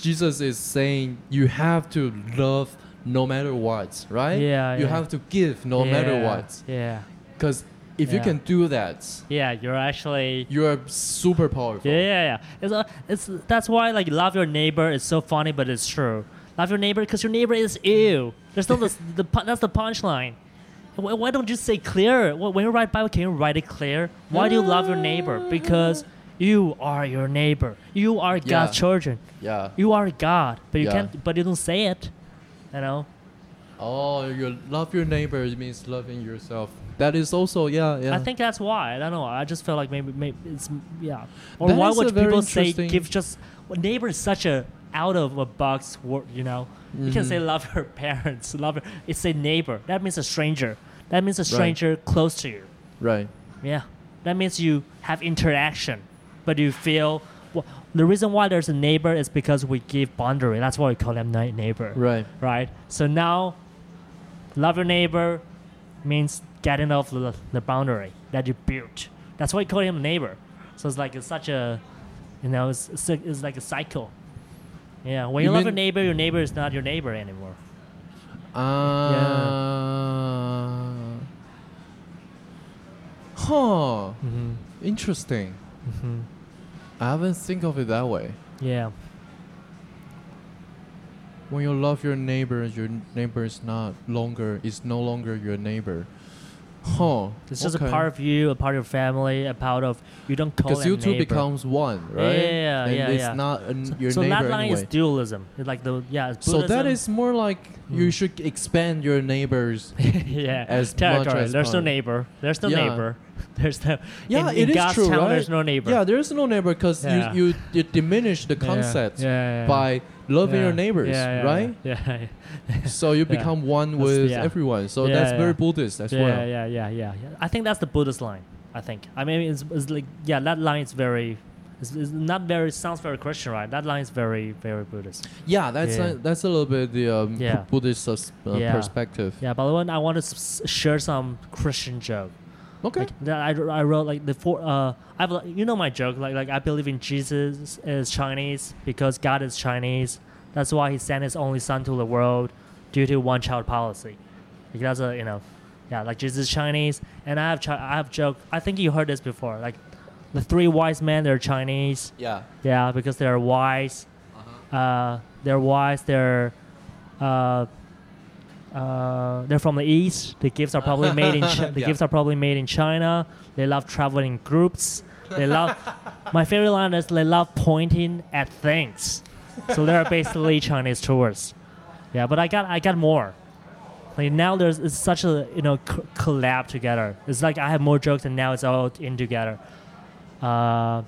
Jesus is saying you have to love no matter what, right? Yeah, You yeah. have to give no matter what, Yeah. because if you can do that, Yeah, you're actually. you are super powerful. Yeah, yeah, yeah. It's, a, it's that's why like love your neighbor is so funny, but it's true. Love your neighbor because your neighbor is you. There's no the, the that's the punchline. Why, why don't you say clear? When you write Bible, can you write it clear? Why do you love your neighbor? Because you are your neighbor. You are God's Yeah. children. Yeah. You are God, but you Yeah. can't. But you don't say it. You know. Oh, you love your neighbor means loving yourself. That is also yeah, yeah. I think that's why. I don't know. I just feel like maybe, maybe it's yeah. Or That why is a would very people say interesting- give just well, neighbor is such a out of a box word. You know, you can Mhm. say love her <laughs> parents, love. her. it's a neighbor. That means a stranger. That means a Right. stranger close to you. right. Yeah, that means you have interaction, but you feel. Well, the reason why there's a neighbor is because we give boundary. That's why we call them neighbor Right. right? So now, love your neighbor means getting off the, the boundary that you built. That's why you call him neighbor. So it's like it's such a, you know, it's, it's like a cycle. Yeah, when you, You love your neighbor, your neighbor is not your neighbor anymore. Uh, Huh. Mm-hmm. Interesting. Mm-hmm. I haven't think of it that way. Yeah, When you love your neighbor, your neighbor is not longer is no longer your neighbor. Huh. it's just okay. a part of you, a part of your family, a part of you don't call because you two neighbor. beccomes one, right? Yeah, and yeah, it's yeah. not an, your so neighbor that line anyway. is dualism. It's like the yeah. it's so that is more like you Mm. should expand your neighbors. <laughs> yeah, as much as there's no neighbor. There's no Yeah. neighbor. <laughs> There's no. Yeah, in, it in is true, town, right? There's no neighbor. Yeah, there's no neighbor because Yeah. you, you you diminish the Yeah, concept yeah, yeah, yeah. by loving your neighbors, right? <laughs> Yeah, So you become one with everyone. So that's very Buddhist as yeah, well. yeah, yeah, yeah, yeah. I think that's the Buddhist line. I think. I mean, it's, it's like yeah, that line is very. It's, it's not very sounds very Christian, right? That line is very very Buddhist. Yeah, that's Yeah. A, that's a little bit the um, Yeah. Buddhist uh, Yeah. perspective. Yeah, but when I want to s- share some Christian joke. Okay. Like, that I, I wrote like the four. Uh, I've you know my joke like like I believe in Jesus is Chinese because God is Chinese. That's why He sent His only Son to the world due to one child policy. Like that's a you know, yeah like Jesus is Chinese and I have chi- I have joke. I think you heard this before. Like the three wise men they're Chinese. Yeah. Yeah, because they're wise. Uh-huh. Uh, they're wise. They're uh, uh, they're from the east. The gifts are probably made in <laughs> the Yeah. gifts are probably made in China. They love traveling in groups. They love. <laughs> my favorite line is they love pointing at things. So they're basically <laughs> Chinese tourists. Yeah, but I got I got more. Like now there's it's such a you know co- collab together. It's like I have more jokes and now it's all in together. Uh,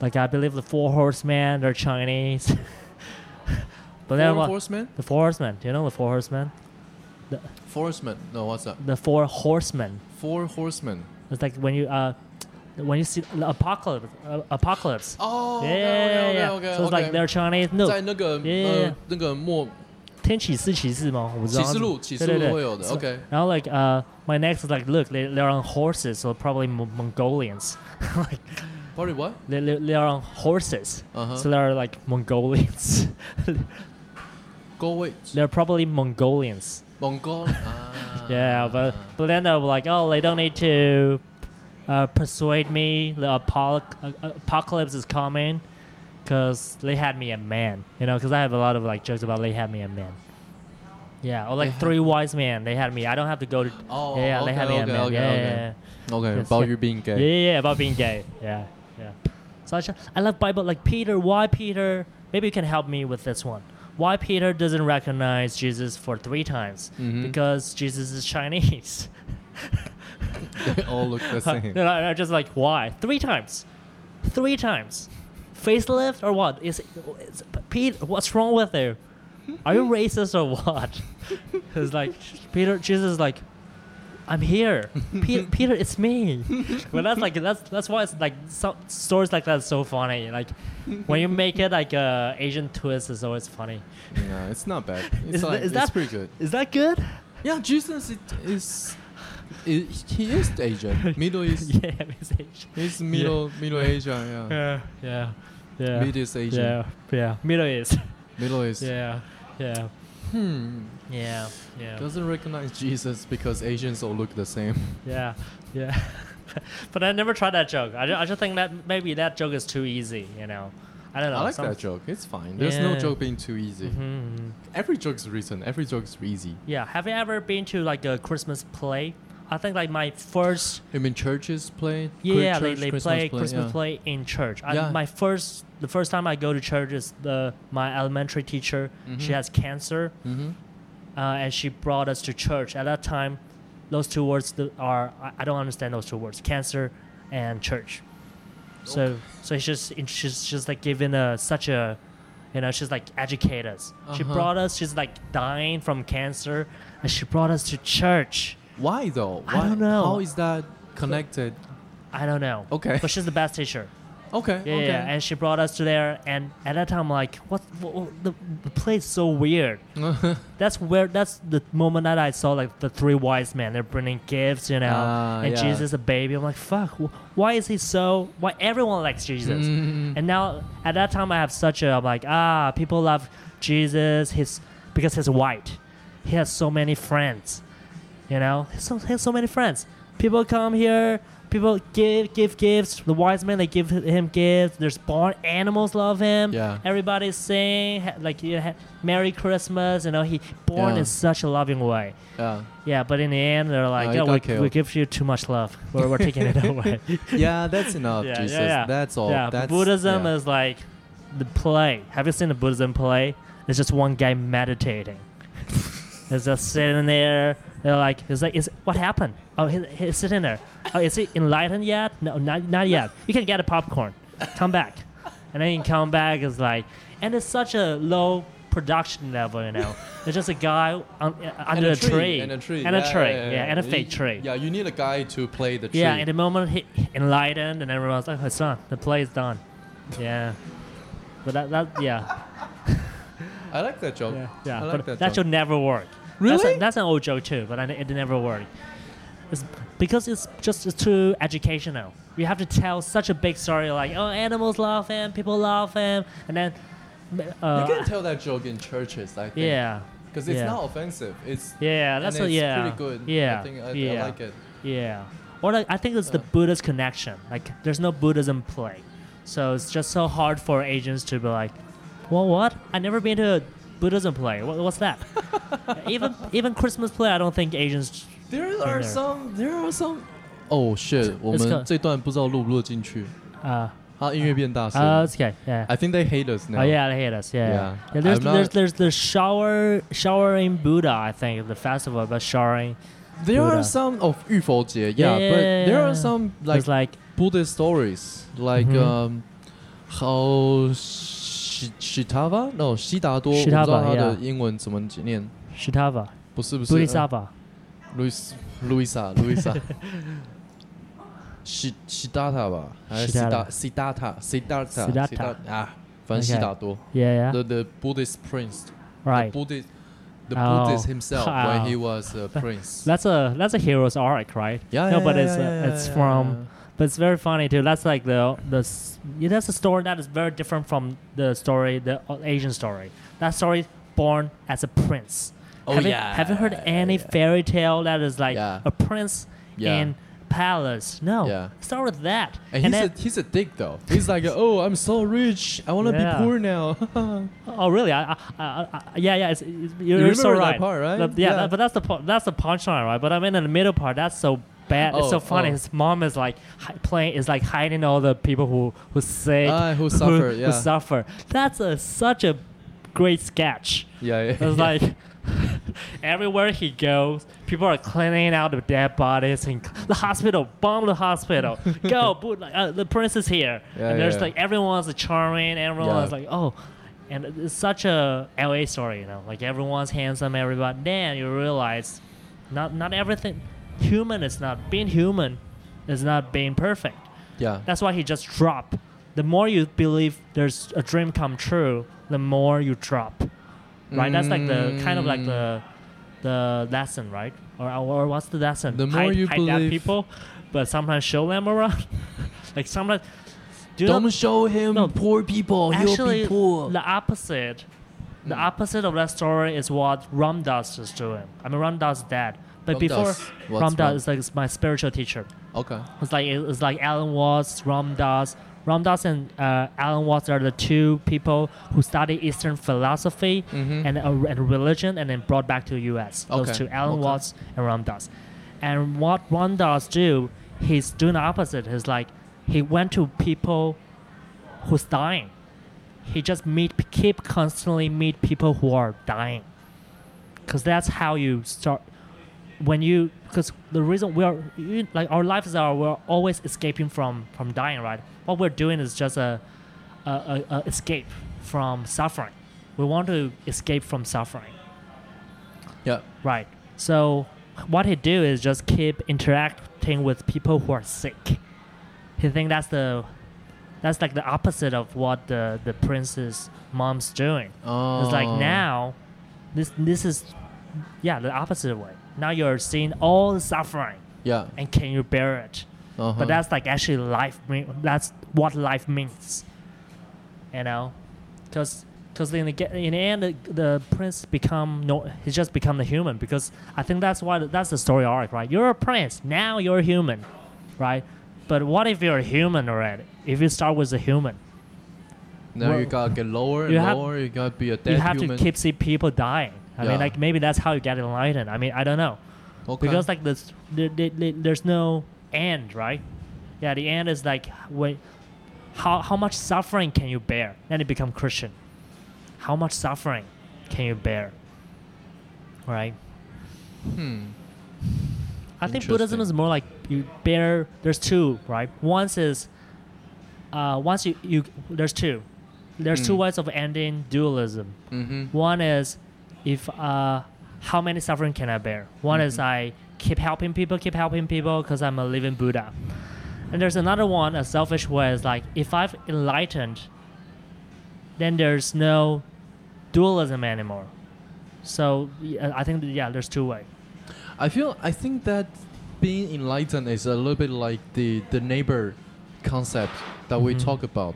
like I believe the four horsemen they're Chinese. but then Four what? horsemen? The four horsemen. Do you know the four horsemen? Four horsemen. No, what's that? The four horsemen. Four horsemen. It's like when you uh, when you see the apocalypse. Uh, apocalypse. Oh, yeah, okay, yeah, okay, yeah. okay, So it's like okay. they're Chinese. No，在那个 Yeah, 呃 yeah. 那个末天启是骑士吗？我不知道。启示录启示对对对录会有的 So- OK And like uh, my next is like, look, they they're on horses, so probably Mo- Mongolians. <laughs> like Sorry what？ they they they're on horses, 嗯 so 哼， they're like Mongolians. <laughs> 各位 they're probably Mongolians. Mongol. <laughs> Ah. Yeah, but but then they're like, oh, they don't need to uh, persuade me. The uh, apocalypse is coming, because they had me a man. You know, because I have a lot of like jokes about they had me a man. Yeah, or like three wise men. They had me. I don't have to go to. Oh, oh yeah, okay, they had me okay, a man. Okay, yeah, okay. Yeah, okay. Yes, about yeah. you being gay. Yeah, yeah, about being gay. Yeah, yeah. So I, I love Bible like Peter. Why Peter? Maybe you can help me with this one. Why Peter doesn't recognize Jesus for three times? Mhm. Because Jesus is Chinese. They <laughs> all look the <laughs> same no, no, just like why? Three times, three times. Facelift or what? Is, is Pete? What's wrong with you? Are you <laughs> racist or what? It's like Peter. Jesus is like, I'm here, Peter. <laughs> Peter, it's me. but that's like that's that's why it's like so, stories like that is so funny. Like when you make it like a Asian twist, is always funny. Yeah, it's not bad. <laughs> It's Is like is it's that- pretty good. Is that good? Yeah, Jesus it is. It, he is Asian, <laughs> Middle East. yeah, it's Asian. He's Middle Middle Asia. Yeah, Yeah, yeah, yeah. Mid East Asian. Yeah, yeah. Middle East. Middle East. yeah, yeah, Hmm. yeah, yeah, Doesn't recognize Jesus because Asians all look the same. <laughs> yeah, yeah. <laughs> but I never tried that joke. I, ju- I just think that maybe that joke is too easy. You know, I don't know. I like some- that joke. It's fine. There's no Yeah. joke being too easy. Mhm. Every joke's written. Every joke's easy. Yeah. Have you ever been to like a Christmas play? I think like my first You mean churches play? Yeah, yeah, they, they Christmas play Christmas yeah. play in church. I, Yeah. My first, the first time I go to church is the my elementary teacher. She Mhm. has cancer, Mm-hmm. uh, and she brought us to church. At that time, those two words are I, don't understand those two words: cancer and church. So, so she's just she's just like giving a such a, you know, she's like educate us. She Uh-huh. brought us. She's like dying from cancer, and she brought us to church. Why though? I Why, don't know. How is that connected? I don't know. Okay. But she's the best teacher. Okay. Yeah, okay. yeah, and she brought us to there, and at that time, I'm like, what? what, the, the place is so weird. <laughs> That's where. That's the moment that I saw like the three wise men. They're bringing gifts, you know, Ah, and yeah. Jesus a baby. I'm like, fuck. wh- Why is he so? Why everyone likes Jesus? Mm. And now at that time, I have such a. I'm like, ah, people love Jesus. He's because he's white. He has so many friends. You know, he so, he has so many friends. People come here. People give give gifts. The wise men they give him gifts. There's barn animals love him. Yeah. Everybody's saying ha- like you know, Merry Christmas. You know, he born Yeah. in such a loving way. yeah. Yeah, but in the end, they're like, we, we give you too much love. We're, we're taking it <laughs> away. Yeah, that's enough, Yeah, Jesus. yeah. That's all. Yeah, that's, Buddhism is like the play. Have you seen the Buddhism play? It's just one guy meditating. <laughs> He's just sitting there. They're like, it's like, is what happened? Oh, he, he's sitting there. Oh, is he enlightened yet? No, not, not yet. You can get a popcorn. Come back, and then you come back. It's like, and it's such a low production level, you know. It's just a guy on, uh, under and a tree, and a tree, and yeah, a tree, yeah, yeah, and a fake tree. Yeah, you need a guy to play the tree. Yeah, in the moment he enlightened and everyone's like, oh, it's done. The play is done. Yeah. But that, that yeah. I like that joke. Yeah, yeah. I like but that, that joke. should never work. That's, a, that's an old joke too, but I, it never worked. It's because it's just it's too educational. You have to tell such a big story like, oh, animals love him, people love him, and then, uh, you can tell that joke in churches, I think. yeah, Because it's yeah. not offensive. It's yeah, that's it's a, yeah, pretty good. Yeah, I think I, yeah. I like it. Yeah. Or like, I think it's the Uh. Buddhist connection. Like there's no Buddhism play. So it's just so hard for Asians to be like, well, what? I never been to a Buddhism play. What, what's that? <laughs> even even Christmas play, I don't think Asians. There in are there. some. There are some. Oh shit！我 It's 们 got- 这段不知道录不录得进去。 Uh, 他音乐变大声。 uh, it's okay. Yeah. I think they hate us now. Oh yeah, they hate us. Yeah. Yeah. yeah. there's, I'm not- there's there's the shower showering Buddha. I think the festival about showering. There are Buddha. some of 浴佛节, yeah, Yeah, but yeah, there yeah. are some like It's like Buddhist stories, like Mhm. um, how Shi- Shitava no 悉达多，我不知 Shitava，道它的英文怎么念，Shitava, 不是不是呃 Bodhisattva. Louis Louisa Louisa，西西达塔吧，还是西达西达塔西达塔啊，反正悉达多 Yeah, yeah. the the Buddhist prince right. the Buddhist the Oh. Buddhist himself when he was a prince That's a that's a hero's arc, right? yeah no, yeah, but it's uh, it's from. But it's very funny too. That's like the the yeah, that's a story that is very different from the story the uh, Asian story. That story born as a prince. Oh, have yeah, You, have you heard any yeah. fairy tale that is like Yeah. a prince Yeah. in palace? No. Yeah. Start with that. And, And he's then, a he's a dick though. He's like, <laughs> oh, I'm so rich. I want to Yeah. be poor now. <laughs> oh really? I, I, I, I yeah yeah. It's, it's, you're, You you're so remember that right. part, right? The- yeah, that- but that's the that's the punchline, right? But I mean in the middle part, that's so bad. it's Oh, so funny. oh. His mom is like hi- playing is like hiding all the people who who sick, Ah, who suffer, who, yeah. suffer. That's a such a great sketch. yeah, yeah. It's <laughs> like everywhere he goes, people are cleaning out the dead bodies and the hospital, bomb the hospital. <laughs> Go, boot, like, uh, the prince is here. Yeah, and there's yeah. like everyone's charming, everyone's Yeah. like, oh. And it's such a LA story, you know, like everyone's handsome, everybody. Then you realize, not not everything. Human is not being human is not being perfect. Yeah. That's why he just drop. The more you believe there's a dream come true, the more you drop. Right? That's like the kind of like the the lesson, right? Or or what's the lesson? The more hide, you hide that believe- people, but sometimes show them around. <laughs> like sometimes. do Don't show him No, poor people. He'll actually be poor. the opposite the Mm. opposite of that story is what Ram Dass is doing. I mean Ram Dass is dead. But Ram before. What's Ram Dass Ram- is like my spiritual teacher. Okay. It's like it's like Alan Watts, Ram Dass. Ramdas and uh, Alan Watts are the two people who study Eastern philosophy Mhm. and, uh, and religion and then brought back to the U.S. Those Okay, two, Alan okay. Watts and Ram Dass. And what Ram Dass do, he's doing the opposite. He's like he went to people who's dying. He just meet, keep constantly meet people who are dying, because that's how you start. When you, because the reason we are you, like our lives are we're always escaping from from dying, right? What we're doing is just a, a, a, a escape from suffering. We want to escape from suffering. Yeah. Right. So what he do is just keep interacting with people who are sick. He think that's the that's like the opposite of what the the prince's mom's doing. Oh. It's like oh. now this this is yeah, the opposite way. Now you're seeing all the suffering Yeah. and can you bear it? Uh-huh. But that's like actually life that's what life means. You know? Cuz because in the in the end the, the prince become no he just become the human because I think that's why that's the story arc, right? You're a prince, now you're a human, right? But what if you're a human already? If you start with a human, now Well, you gotta get lower and you have- lower. You gotta be a dead you have human. to keep see people dying. I Yeah. mean, like maybe that's how you get enlightened. I mean, I don't know. okay. because like this there, there, there- there's no end right yeah the end is like wait how, how much suffering can you bear then you become christian how much suffering can you bear right hmm. i think buddhism is more like you bear there's two right once is uh, once you, you there's two there's two Mm. ways of ending dualism Mm-hmm. One is if uh, how many suffering can I bear? One is Mhm. I keep helping people, keep helping people because I'm a living Buddha. And there's another one, a selfish way is like if I've enlightened, then there's no dualism anymore. So yeah, I think yeah, there's two way. I feel I think that being enlightened is a little bit like the the neighbor concept that we Mhm. talk about.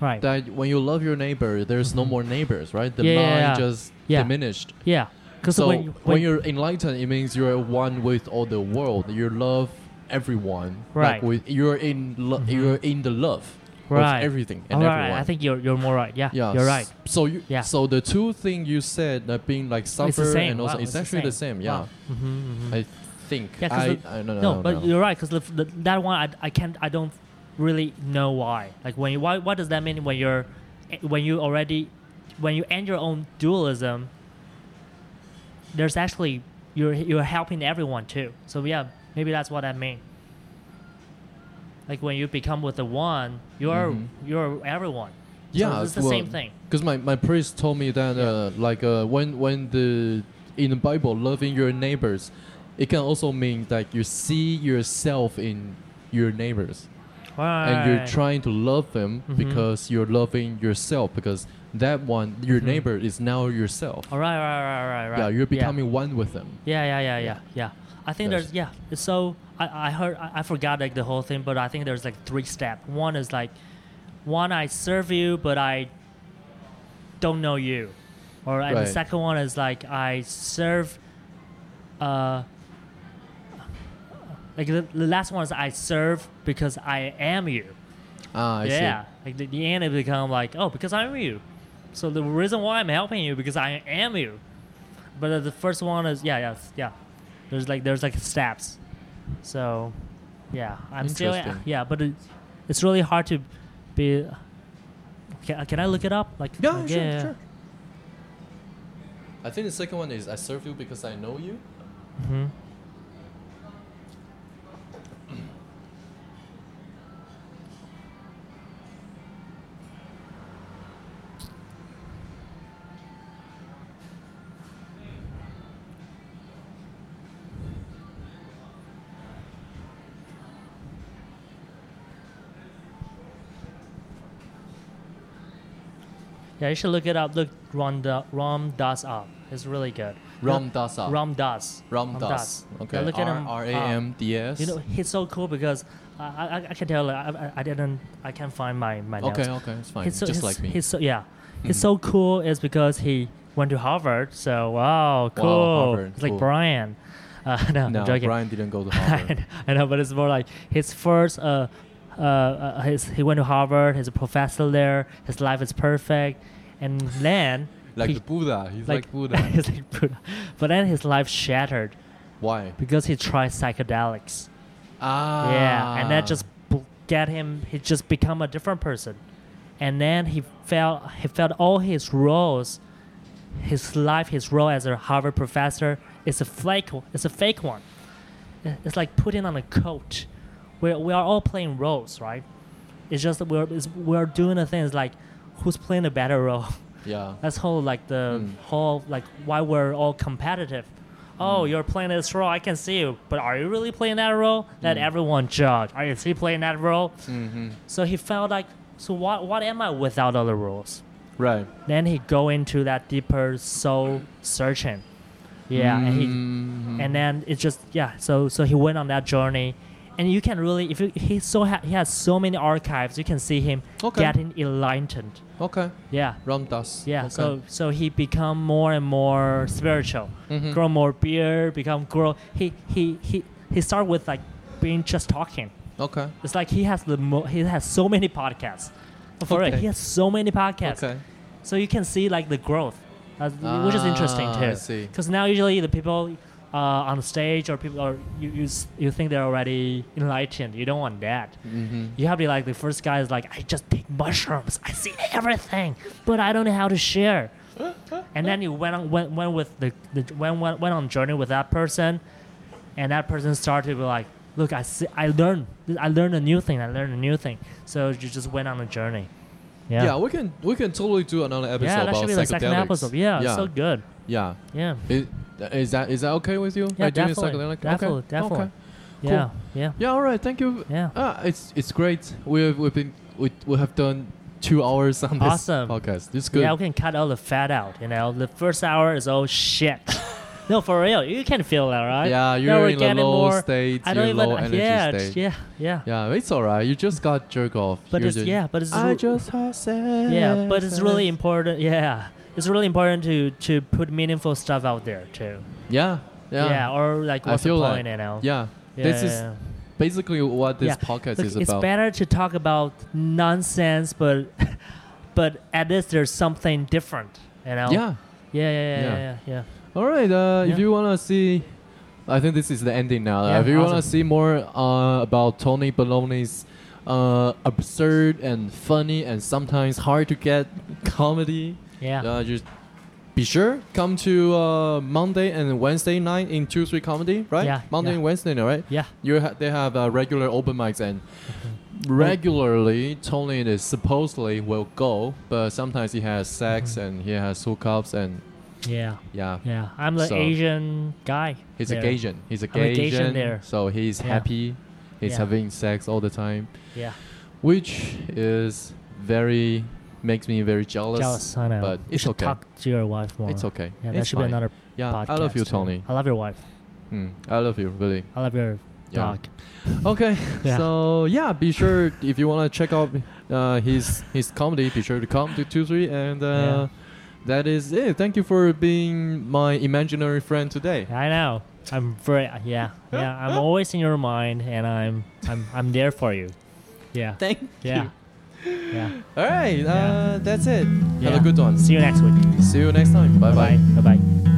Right. That when you love your neighbor, there's no Mhm. more neighbors, right? The Yeah, yeah, line yeah. just Yeah. diminished. yeah. Because So when, when, when, you're enlightened, it means you're one with all the world. You love everyone. Right. Like with you're in Mhm. you're in the love Right. of everything and all right, everyone. I think you're you're more right. Yeah, yeah, you're right. So you Yeah. so the two thing you said that being like It's suffer the same. and also Wow, it's actually the same. Yeah. Wow. Mhm, mhm. I think. Yeah, I, the- I don't know. No, but you're right because the, the, that one I, I can't I don't really know why. Like when you, why what does that mean when you're when you already when you end your own dualism? There's actually you're you're helping everyone too. So yeah, maybe that's what I mean. Like when you become with the one, you're Mhm. you're everyone. Yeah, so it's the well, same thing. Because my, my priest told me that uh, like uh, when when the in the Bible loving your neighbors, it can also mean that you see yourself in your neighbors and you're trying to love them Mhm. because you're loving yourself because that one your Mhm. neighbor is now yourself. All right, right, right, right, right. Yeah, you're becoming one with them. Yeah, yeah, yeah, yeah, yeah. I think There's- there's yeah. It's so I, I heard I, I forgot like the whole thing, but I think there's like three steps. One is like, one I serve you, but I don't know you, or and the second one is like I serve. Uh, like the, the last one is I serve because I am you. Ah, I see. yeah, like the, the end it become like oh because I'm you, so the reason why I'm helping you because I am you, but uh, the first one is yeah yeah yeah, there's like there's like steps, so yeah I'm still yeah but it, it's really hard to be. Can, can I look it up like see. Yeah, like, sure, sure. I think the second one is I serve you because I know you. hmm Yeah, you should look it up. Look Ram, da, Ram Dass up. It's really good. Ram Dass up. Ram Dass. Ram Dass. Okay. Yeah, look at him. R A M D S. You know, he's so cool because I, I, I can tell. I, I, I didn't. I can't find my my notes. Okay, okay, it's fine. He's so, Just he's, like me. He's so yeah. He's Mhm. so cool is because he went to Harvard. So wow, cool. Harvard, it's like cool. Brian. <laughs> Uh, no, no, I'm joking. Brian didn't go to <laughs> Harvard. I know, but it's more like his first. Uh, uh, uh, his, he went to Harvard. He's a professor there. His life is perfect, and then like he- the Buddha. He's like, like- Buddha. <laughs> he's like Buddha. But then his life shattered Why? because he tried psychedelics. Ah. Yeah, and that just get him. He just become a different person, and then he felt he felt all his roles, his life, his role as a Harvard professor is a fake. It's a fake one. It's like putting on a coat. We we are all playing roles, right? It's just that we're it's, we're doing the things like who's playing a better role. <laughs> Yeah. That's whole like the Mm. whole like why we're all competitive. Oh, Mm. you're playing this role. I can see you, but are you really playing that role? Let Mm. everyone judge. Are you really playing that role? Mm-hmm. So he felt like, so what? What am I without other roles? Right. Then he go into that deeper soul searching. Yeah, and he and then it just yeah. So so he went on that journey, and you can really if you, he's so ha- he has so many archives. You can see him Okay. getting enlightened. Okay. Yeah. Ram Dass. Yeah, Okay. so so he become more and more spiritual, Mhm. grow more beer, become grow. He he he he start with like being just talking. Okay. It's like he has the mo- he has so many podcasts. For real, Okay. he has so many podcasts. Okay. So you can see like the growth, uh, which is interesting Ah, too. Because now usually the people uh, on stage or people or you, you you think they're already enlightened. You don't want that. Mm-hmm. You have to be like the first guy is like, I just take mushrooms. I see everything, but I don't know how to share. <laughs> and then you went on went, went with the, the went, went went on journey with that person, and that person started to be like, look, I see, I learned I learned a new thing. I learned a new thing. So you just went on a journey. Yeah. Yeah. we can we can totally do another episode Yeah, that about should be the second episode. Yeah, yeah, so good. yeah. Yeah. Is, is that is that okay with you? Yeah, Like doing definitely. psychedelic? Definitely, Okay. definitely. Okay. Yeah. Yeah. Yeah. All right. Thank you. Yeah. Ah, it's it's great. We've we've been we we have done two hours on this Awesome. podcast. It's good. Yeah, we can cut all the fat out. You know, the first hour is all shit. no, for real, you can feel that, right? Yeah, you're in a low more- state. I don't even. low energy yeah, state. yeah, yeah. Yeah, it's alright. You just got jerk off. But You're it's yeah, but it's I just had sex. yeah, but it's really important. Yeah, it's really important to to put meaningful stuff out there too. Yeah, yeah, Yeah, or like I what's the feel point? that. You know. Yeah. Yeah, This is yeah. basically what this Yeah. podcast Look, is it's about. It's better to talk about nonsense, but <laughs> but at least there's something different. You know. Yeah. Yeah, yeah, yeah, Yeah. yeah. All right. Uh. If you wanna see, I think this is the ending now. If you wanna see more uh, about Tony Baloney's uh, absurd and funny and sometimes hard to get comedy, Yeah. uh, just be sure come to uh, Monday and Wednesday night in two three comedy, right? Yeah, Monday yeah. and Wednesday, night, right? Yeah. You ha- they have uh, regular open mics and Mm-hmm. regularly Tony is supposedly will go, but sometimes he has sex Mm-hmm. and he has hookups and Yeah. yeah. Yeah. I'm the So- Asian guy. He's a there. Gaysian. He's a a Gaysian Gaysian there. So he's Yeah. happy. He's Yeah. having sex all the time, Yeah. which is very makes me very jealous. Jealous, I know. but you it's should okay. talk to your wife more. It's okay. Yeah, that it's should fine. be another Yeah, podcast. I love you, too. Tony. I love your wife. Mm, I love you, really. I love your Yeah. dog. Okay, <laughs> Yeah. so yeah, be sure if you want to check out uh, his his comedy, be sure to come to two three, and uh, Yeah. that is it. Thank you for being my imaginary friend today. I know. I'm very yeah <laughs> yeah. I'm always in your mind, and I'm I'm I'm there for you. Yeah. Thank Yeah. Yeah. All right, Yeah. uh, that's it. Have a good one. See you next week. See you next time. Bye bye. Bye bye.